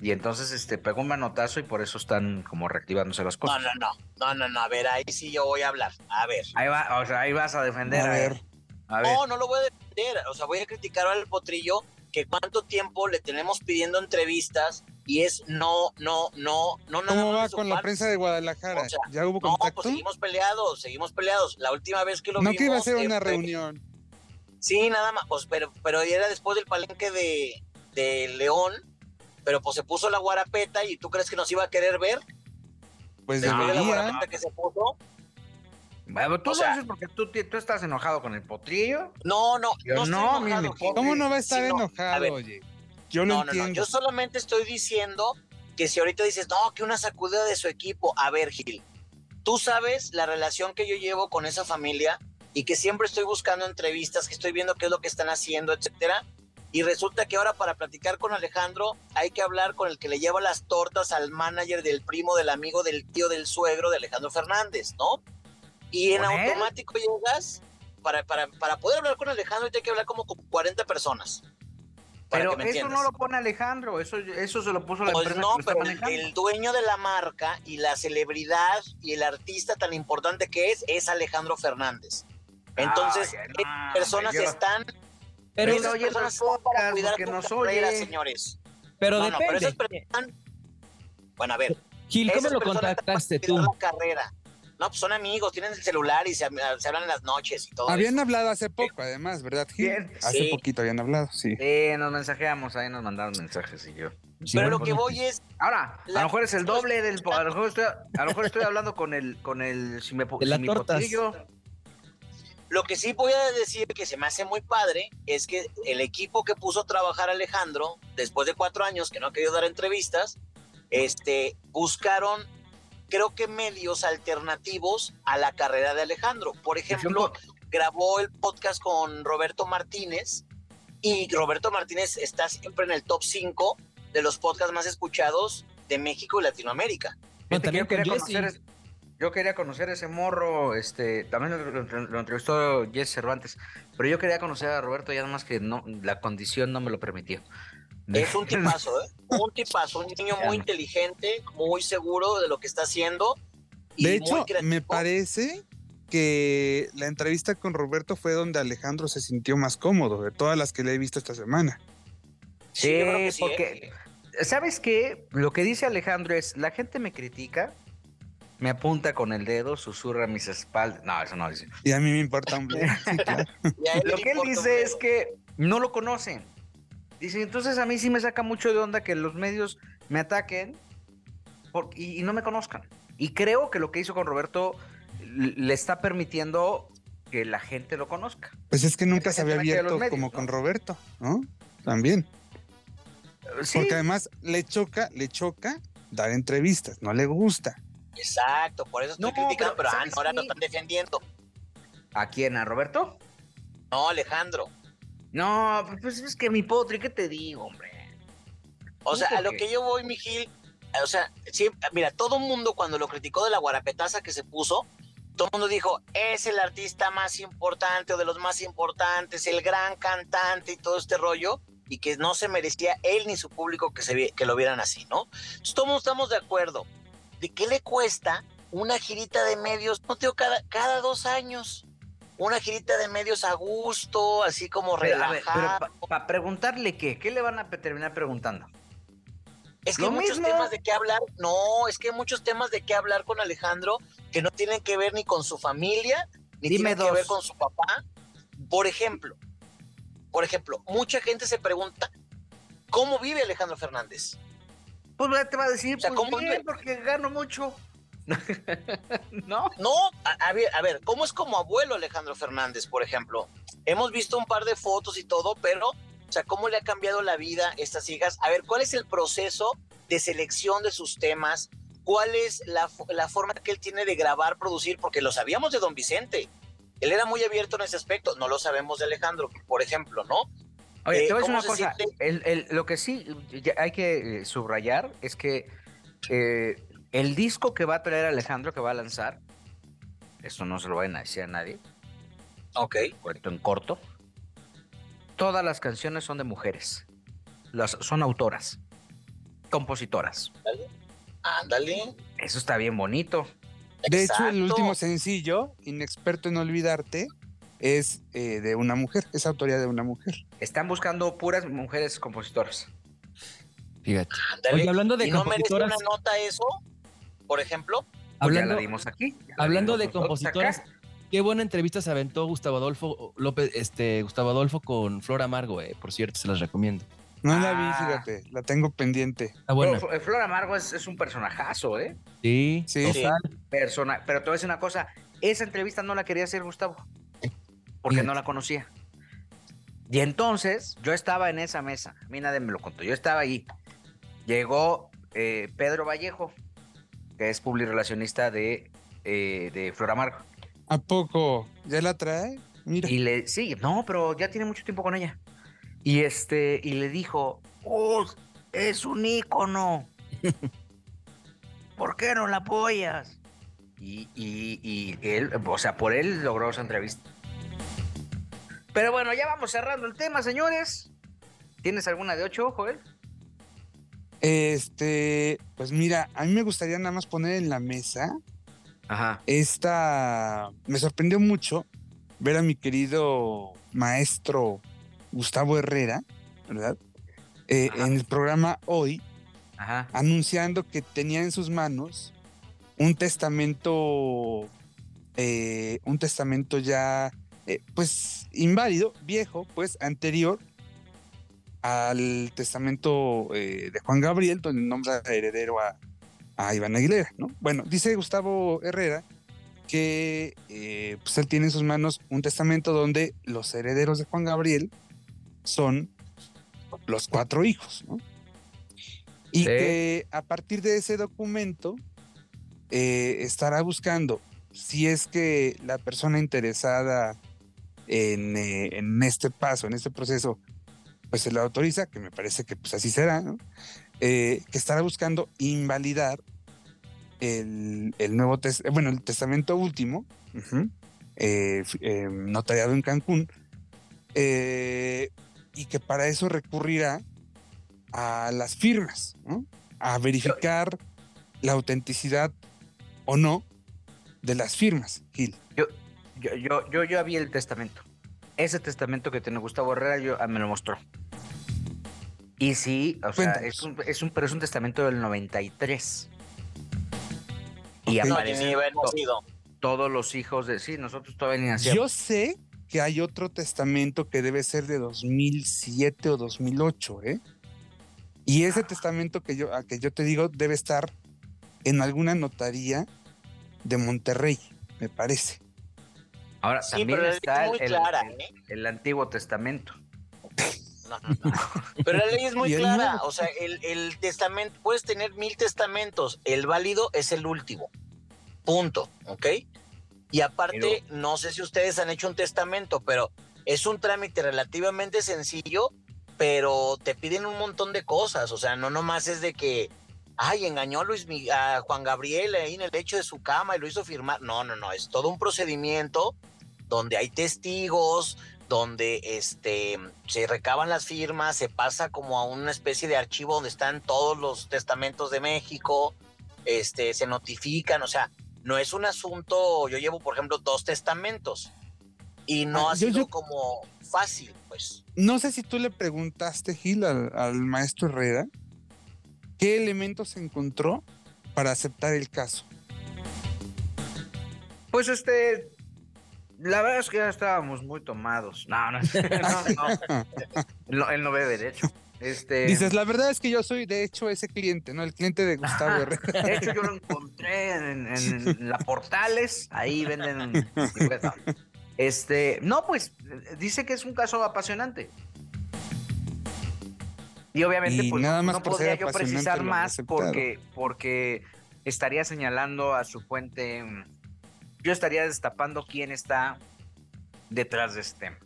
[SPEAKER 3] Y entonces este pegó un manotazo y por eso están como reactivándose las cosas.
[SPEAKER 4] No, no, no, no, no, no, a ver, ahí sí yo voy a hablar. A ver.
[SPEAKER 3] Ahí va, o sea, ahí vas a defender. A, ver.
[SPEAKER 4] No, no lo voy a defender. O sea, voy a criticar al potrillo que cuánto tiempo le tenemos pidiendo entrevistas y es no, no, no, no,
[SPEAKER 1] ¿Cómo va con la prensa de Guadalajara? ¿Ya hubo contacto? No, pues
[SPEAKER 4] seguimos peleados, seguimos peleados. La última vez que lo vimos...
[SPEAKER 1] No que iba a ser una reunión.
[SPEAKER 4] Sí, nada más, pues, pero, pero era después del palenque de, de León, pero pues se puso la guarapeta y tú crees que nos iba a querer ver.
[SPEAKER 1] Pues debería. la guarapeta
[SPEAKER 4] que se puso.
[SPEAKER 3] Bueno, tú lo dices porque tú, tú, estás enojado con el potrillo.
[SPEAKER 4] No, no, no, no enojado,
[SPEAKER 1] ¿Cómo no va a estar enojado, oye? Yo no, entiendo. No,
[SPEAKER 4] yo solamente estoy diciendo que si ahorita dices, no, que una sacudida de su equipo, a ver, Gil, tú sabes la relación que yo llevo con esa familia y que siempre estoy buscando entrevistas, que estoy viendo qué es lo que están haciendo, etcétera. Y resulta que ahora para platicar con Alejandro hay que hablar con el que le lleva las tortas al manager del primo, del amigo, del tío, del suegro de Alejandro Fernández, ¿no? Y en automático llegas, para, para, para, poder hablar con Alejandro hay que hablar como con 40 personas. pero
[SPEAKER 3] eso no lo pone Alejandro, eso, eso se lo puso la pues empresa.
[SPEAKER 4] No, pero el, dueño de la marca y la celebridad y el artista tan importante que es, es Alejandro Fernández. Entonces, personas están.
[SPEAKER 3] Pero no oye personas para cuidar que nos oye.
[SPEAKER 4] señores.
[SPEAKER 2] Pero depende.
[SPEAKER 4] bueno, a ver.
[SPEAKER 2] Gil, ¿cómo lo contactaste tú?
[SPEAKER 4] La carrera. No, pues son amigos, tienen el celular y se, hablan en las noches y todo.
[SPEAKER 1] Habían hablado hace poco, además, ¿verdad, Gil? Hace poquito habían hablado, sí.
[SPEAKER 3] Sí, nos mensajeamos, ahí nos mandaron mensajes y yo.
[SPEAKER 4] Pero lo que voy es.
[SPEAKER 3] Ahora, a lo mejor es el doble del. A lo mejor estoy, a lo mejor estoy hablando con el. Con el si me,
[SPEAKER 2] de la
[SPEAKER 4] Lo que sí voy a decir que se me hace muy padre es que el equipo que puso a trabajar Alejandro, después de cuatro años que no ha querido dar entrevistas, este, buscaron creo que medios alternativos a la carrera de Alejandro. Por ejemplo, grabó el podcast con Roberto Martínez y Roberto Martínez está siempre en el top 5 de los podcasts más escuchados de México y Latinoamérica.
[SPEAKER 3] yo, quería conocer, yo quería conocer ese morro, este, también lo, entrevistó Jess Cervantes, pero yo quería conocer a Roberto ya nada más que no, la condición no me lo permitió.
[SPEAKER 4] Es un tipazo, ¿eh? Un tipazo, un niño muy inteligente, muy seguro de lo que está haciendo.
[SPEAKER 1] de hecho, me parece que la entrevista con Roberto fue donde Alejandro se sintió más cómodo de todas las que le he visto esta semana.
[SPEAKER 3] Sí, porque, ¿eh? ¿sabes qué? Lo que dice Alejandro es, la gente me critica, me apunta con el dedo, susurra a mis espaldas. No, eso no dice.
[SPEAKER 1] Y a mí me importa un
[SPEAKER 3] Lo que él dice es que no lo conocen. Dice, entonces a mí sí me saca mucho de onda que los medios me ataquen y, no me conozcan. Y creo que lo que hizo con Roberto le está permitiendo que la gente lo conozca.
[SPEAKER 1] Pues es que nunca se había abierto como con Roberto, ¿no? También. Porque además le choca, le choca dar entrevistas, no le gusta.
[SPEAKER 4] Exacto, por eso estoy criticando, pero, ahora lo están defendiendo.
[SPEAKER 3] ¿A quién? ¿A Roberto?
[SPEAKER 4] No, Alejandro.
[SPEAKER 3] No, pues es que mi potri, ¿qué te digo, hombre?
[SPEAKER 4] O sea, a lo que yo voy, Mijil, o sea, mira, todo el mundo cuando lo criticó de la guarapetaza que se puso, todo el mundo dijo, es el artista más importante o de los más importantes, el gran cantante y todo este rollo, y que no se merecía él ni su público que, se, que lo vieran así, ¿no? Entonces todos estamos de acuerdo. ¿De qué le cuesta una girita de medios, no tengo cada, cada dos años? una girita de medios a gusto, así como relajado.
[SPEAKER 3] para preguntarle qué, ¿qué le van a terminar preguntando?
[SPEAKER 4] Es que hay muchos temas de qué hablar. No, es que hay muchos temas de qué hablar con Alejandro que no tienen que ver ni con su familia, ni tienen que ver con su papá. Por ejemplo, por ejemplo, mucha gente se pregunta, ¿cómo vive Alejandro Fernández?
[SPEAKER 3] Pues te va a decir, pues ¿cómo vive? porque gano mucho.
[SPEAKER 4] no. No, a, ver, a ver, ¿cómo es como abuelo Alejandro Fernández, por ejemplo? Hemos visto un par de fotos y todo, pero, o sea, ¿cómo le ha cambiado la vida estas hijas? A ver, ¿cuál es el proceso de selección de sus temas? ¿Cuál es la, forma que él tiene de grabar, producir? Porque lo sabíamos de Don Vicente. Él era muy abierto en ese aspecto. No lo sabemos de Alejandro, por ejemplo, ¿no?
[SPEAKER 3] Oye, te voy a decir una cosa. lo que sí hay que eh, subrayar es que eh, el disco que va a traer Alejandro, que va a lanzar, eso no se lo vayan a decir a nadie.
[SPEAKER 4] Ok.
[SPEAKER 3] Cuento en corto. Todas las canciones son de mujeres. Las, son autoras, compositoras.
[SPEAKER 4] Ándale.
[SPEAKER 3] Eso está bien bonito.
[SPEAKER 1] De hecho, el último sencillo, Inexperto en Olvidarte, es eh, de una mujer, es autoría de una mujer.
[SPEAKER 3] Están buscando puras mujeres compositoras.
[SPEAKER 2] Fíjate. hablando de compositoras.
[SPEAKER 4] una nota eso? por ejemplo.
[SPEAKER 2] Hablando,
[SPEAKER 3] pues aquí.
[SPEAKER 2] Hablando de compositores, qué buena entrevista se aventó Gustavo Adolfo López, este, Gustavo Adolfo con Flor Amargo, eh, por cierto, se las recomiendo.
[SPEAKER 1] No la vi, ah. fíjate, la tengo pendiente.
[SPEAKER 3] Ah, bueno. Flor Amargo es, un personajazo, ¿eh?
[SPEAKER 2] Sí,
[SPEAKER 1] sí.
[SPEAKER 3] Persona, pero te voy a decir una cosa, esa entrevista no la quería hacer Gustavo, porque no la conocía. Y entonces, yo estaba en esa mesa, a mí nadie me lo contó, yo estaba ahí. Llegó eh, Pedro Vallejo, que es publirelacionista de, eh, de Flor Amargo.
[SPEAKER 1] ¿A poco? ¿Ya la trae?
[SPEAKER 3] Mira. Y le, sí, no, pero ya tiene mucho tiempo con ella. Y este, y le dijo, oh, es un ícono. ¿Por qué no la apoyas? Y, y, y él, o sea, por él logró esa entrevista. Pero bueno, ya vamos cerrando el tema, señores. ¿Tienes alguna de ocho, Joel?
[SPEAKER 1] Este, pues mira, a mí me gustaría nada más poner en la mesa
[SPEAKER 3] Ajá.
[SPEAKER 1] esta. Me sorprendió mucho ver a mi querido maestro Gustavo Herrera, ¿verdad? Eh, en el programa hoy,
[SPEAKER 3] Ajá.
[SPEAKER 1] anunciando que tenía en sus manos un testamento, eh, un testamento ya, eh, pues, inválido, viejo, pues, anterior al testamento de Juan Gabriel, donde nombra heredero a, a Iván Aguilera, ¿no? Bueno, dice Gustavo Herrera que pues él tiene en sus manos un testamento donde los herederos de Juan Gabriel son los cuatro hijos, ¿no? Y
[SPEAKER 3] Sí.
[SPEAKER 1] que a partir de ese documento eh, estará buscando si es que la persona interesada en, eh, en este paso, en este proceso, pues se le autoriza, que me parece que pues así será. Eh, que estará buscando invalidar el, nuevo, tes- eh, bueno, el testamento último, notariado en Cancún, y que para eso recurrirá a las firmas, ¿no? a verificar la autenticidad o no de las firmas, Gil.
[SPEAKER 3] Yo, yo, yo, yo ya vi el testamento. Ese testamento que tiene Gustavo Herrera yo, ah, me lo mostró. Y sí, o sea, es un, es un, pero es un testamento del 93. Y
[SPEAKER 1] Ok.
[SPEAKER 4] No,
[SPEAKER 3] aparecen
[SPEAKER 4] ni haber
[SPEAKER 3] to-
[SPEAKER 4] nacido.
[SPEAKER 3] todos los hijos de... Sí, nosotros todavía ni nacíamos.
[SPEAKER 1] Yo sé que hay otro testamento que debe ser de 2007 o 2008, ¿eh? Y ese testamento que yo, a que yo te digo debe estar en alguna notaría de Monterrey, me parece.
[SPEAKER 3] Ahora,
[SPEAKER 4] Sí,
[SPEAKER 3] también está el,
[SPEAKER 4] clara,
[SPEAKER 3] el-
[SPEAKER 4] ¿eh?
[SPEAKER 3] el Antiguo Testamento.
[SPEAKER 4] No, no, no. Pero la ley es muy clara. O sea, el, el testamento, puedes tener mil testamentos. El válido es el último. Punto. ¿Ok? Y aparte, no sé si ustedes han hecho un testamento, pero es un trámite relativamente sencillo, pero te piden un montón de cosas. O sea, no nomás es de que, ay, engañó a, Luis, a Juan Gabriel ahí en el lecho de su cama y lo hizo firmar. No, no, no. Es todo un procedimiento donde hay testigos, donde este, se recaban las firmas, se pasa como a una especie de archivo donde están todos los testamentos de México, este, se notifican, o sea, no es un asunto, yo llevo, por ejemplo, dos testamentos y no
[SPEAKER 1] Ah,
[SPEAKER 4] ha
[SPEAKER 1] yo-
[SPEAKER 4] sido
[SPEAKER 1] yo-
[SPEAKER 4] como fácil, pues.
[SPEAKER 1] No sé si tú le preguntaste, Gil, al, al maestro Herrera, qué elementos encontró para aceptar el caso.
[SPEAKER 3] Pues este... La verdad es que ya estábamos muy tomados. No, no, no, no. Él no, él no bebe, de hecho. Este...
[SPEAKER 1] Dices, la verdad es que yo soy, de hecho, ese cliente, ¿no? El cliente de Gustavo. Herrera.
[SPEAKER 3] De hecho, yo lo encontré en, en- en la Portales, ahí venden. Este, no, pues dice que es un caso apasionante. Y obviamente,
[SPEAKER 1] Y
[SPEAKER 3] pues
[SPEAKER 1] nada
[SPEAKER 3] no,
[SPEAKER 1] más
[SPEAKER 3] no podría yo precisar más porque, porque estaría señalando a su fuente. Yo estaría destapando quién está detrás de este tema.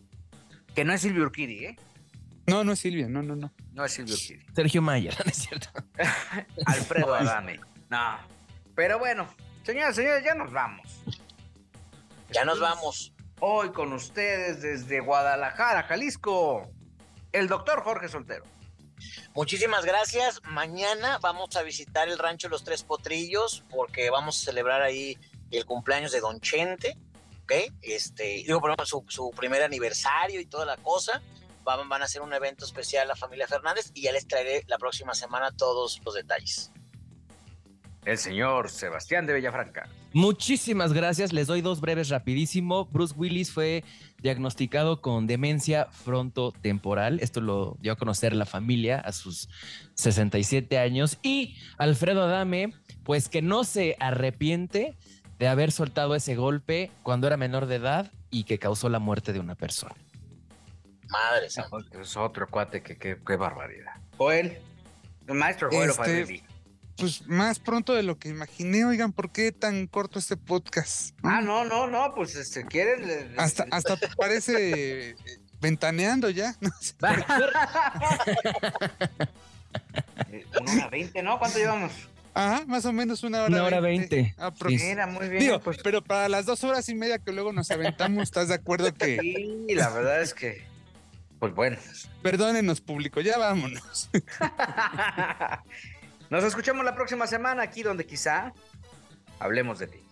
[SPEAKER 3] Que no es Silvio Urquidi, ¿eh?
[SPEAKER 1] No, no es Silvia, no, no, no.
[SPEAKER 3] No es Silvio Urquidi.
[SPEAKER 2] Sergio Mayer, ¿no es cierto?
[SPEAKER 3] Alfredo Adame. No. Pero bueno, señoras y señores, ya nos vamos.
[SPEAKER 4] Ya nos vamos.
[SPEAKER 3] Hoy con ustedes desde Guadalajara, Jalisco, el doctor Jorge Soltero.
[SPEAKER 4] Muchísimas gracias. Mañana vamos a visitar el rancho Los Tres Potrillos porque vamos a celebrar ahí el cumpleaños de Don Chente, ¿ok? Este, digo, por ejemplo, su, su primer aniversario y toda la cosa. Van, van a hacer un evento especial la familia Fernández y ya les traeré la próxima semana todos los detalles.
[SPEAKER 3] El señor Sebastián de Villafranca.
[SPEAKER 2] Muchísimas gracias. Les doy dos breves rapidísimo. Bruce Willis fue diagnosticado con demencia frontotemporal. Esto lo dio a conocer la familia a sus 67 años. Y Alfredo Adame, pues que no se arrepiente de haber soltado ese golpe cuando era menor de edad y que causó la muerte de una persona.
[SPEAKER 4] Madre santa.
[SPEAKER 3] Es otro cuate que qué barbaridad. Joel, el maestro Joel
[SPEAKER 1] Este. Pues más pronto de lo que imaginé, oigan, ¿por qué tan corto este podcast?
[SPEAKER 3] Ah, no, no, no, pues este, quieren. le- le-
[SPEAKER 1] Hasta, hasta parece eh, ventaneando ya. ¿no?
[SPEAKER 3] Eh, Una hora veinte, ¿no? ¿Cuánto llevamos?
[SPEAKER 1] Ajá, más o menos una hora.
[SPEAKER 2] Una hora veinte.
[SPEAKER 3] Mira, muy bien.
[SPEAKER 1] Digo,
[SPEAKER 3] pues,
[SPEAKER 1] pero para las dos horas y media que luego nos aventamos, ¿estás de acuerdo que
[SPEAKER 3] sí, la verdad es que. Pues bueno.
[SPEAKER 1] Perdónenos, público, ya vámonos.
[SPEAKER 3] Nos escuchamos la próxima semana aquí donde quizá hablemos de ti.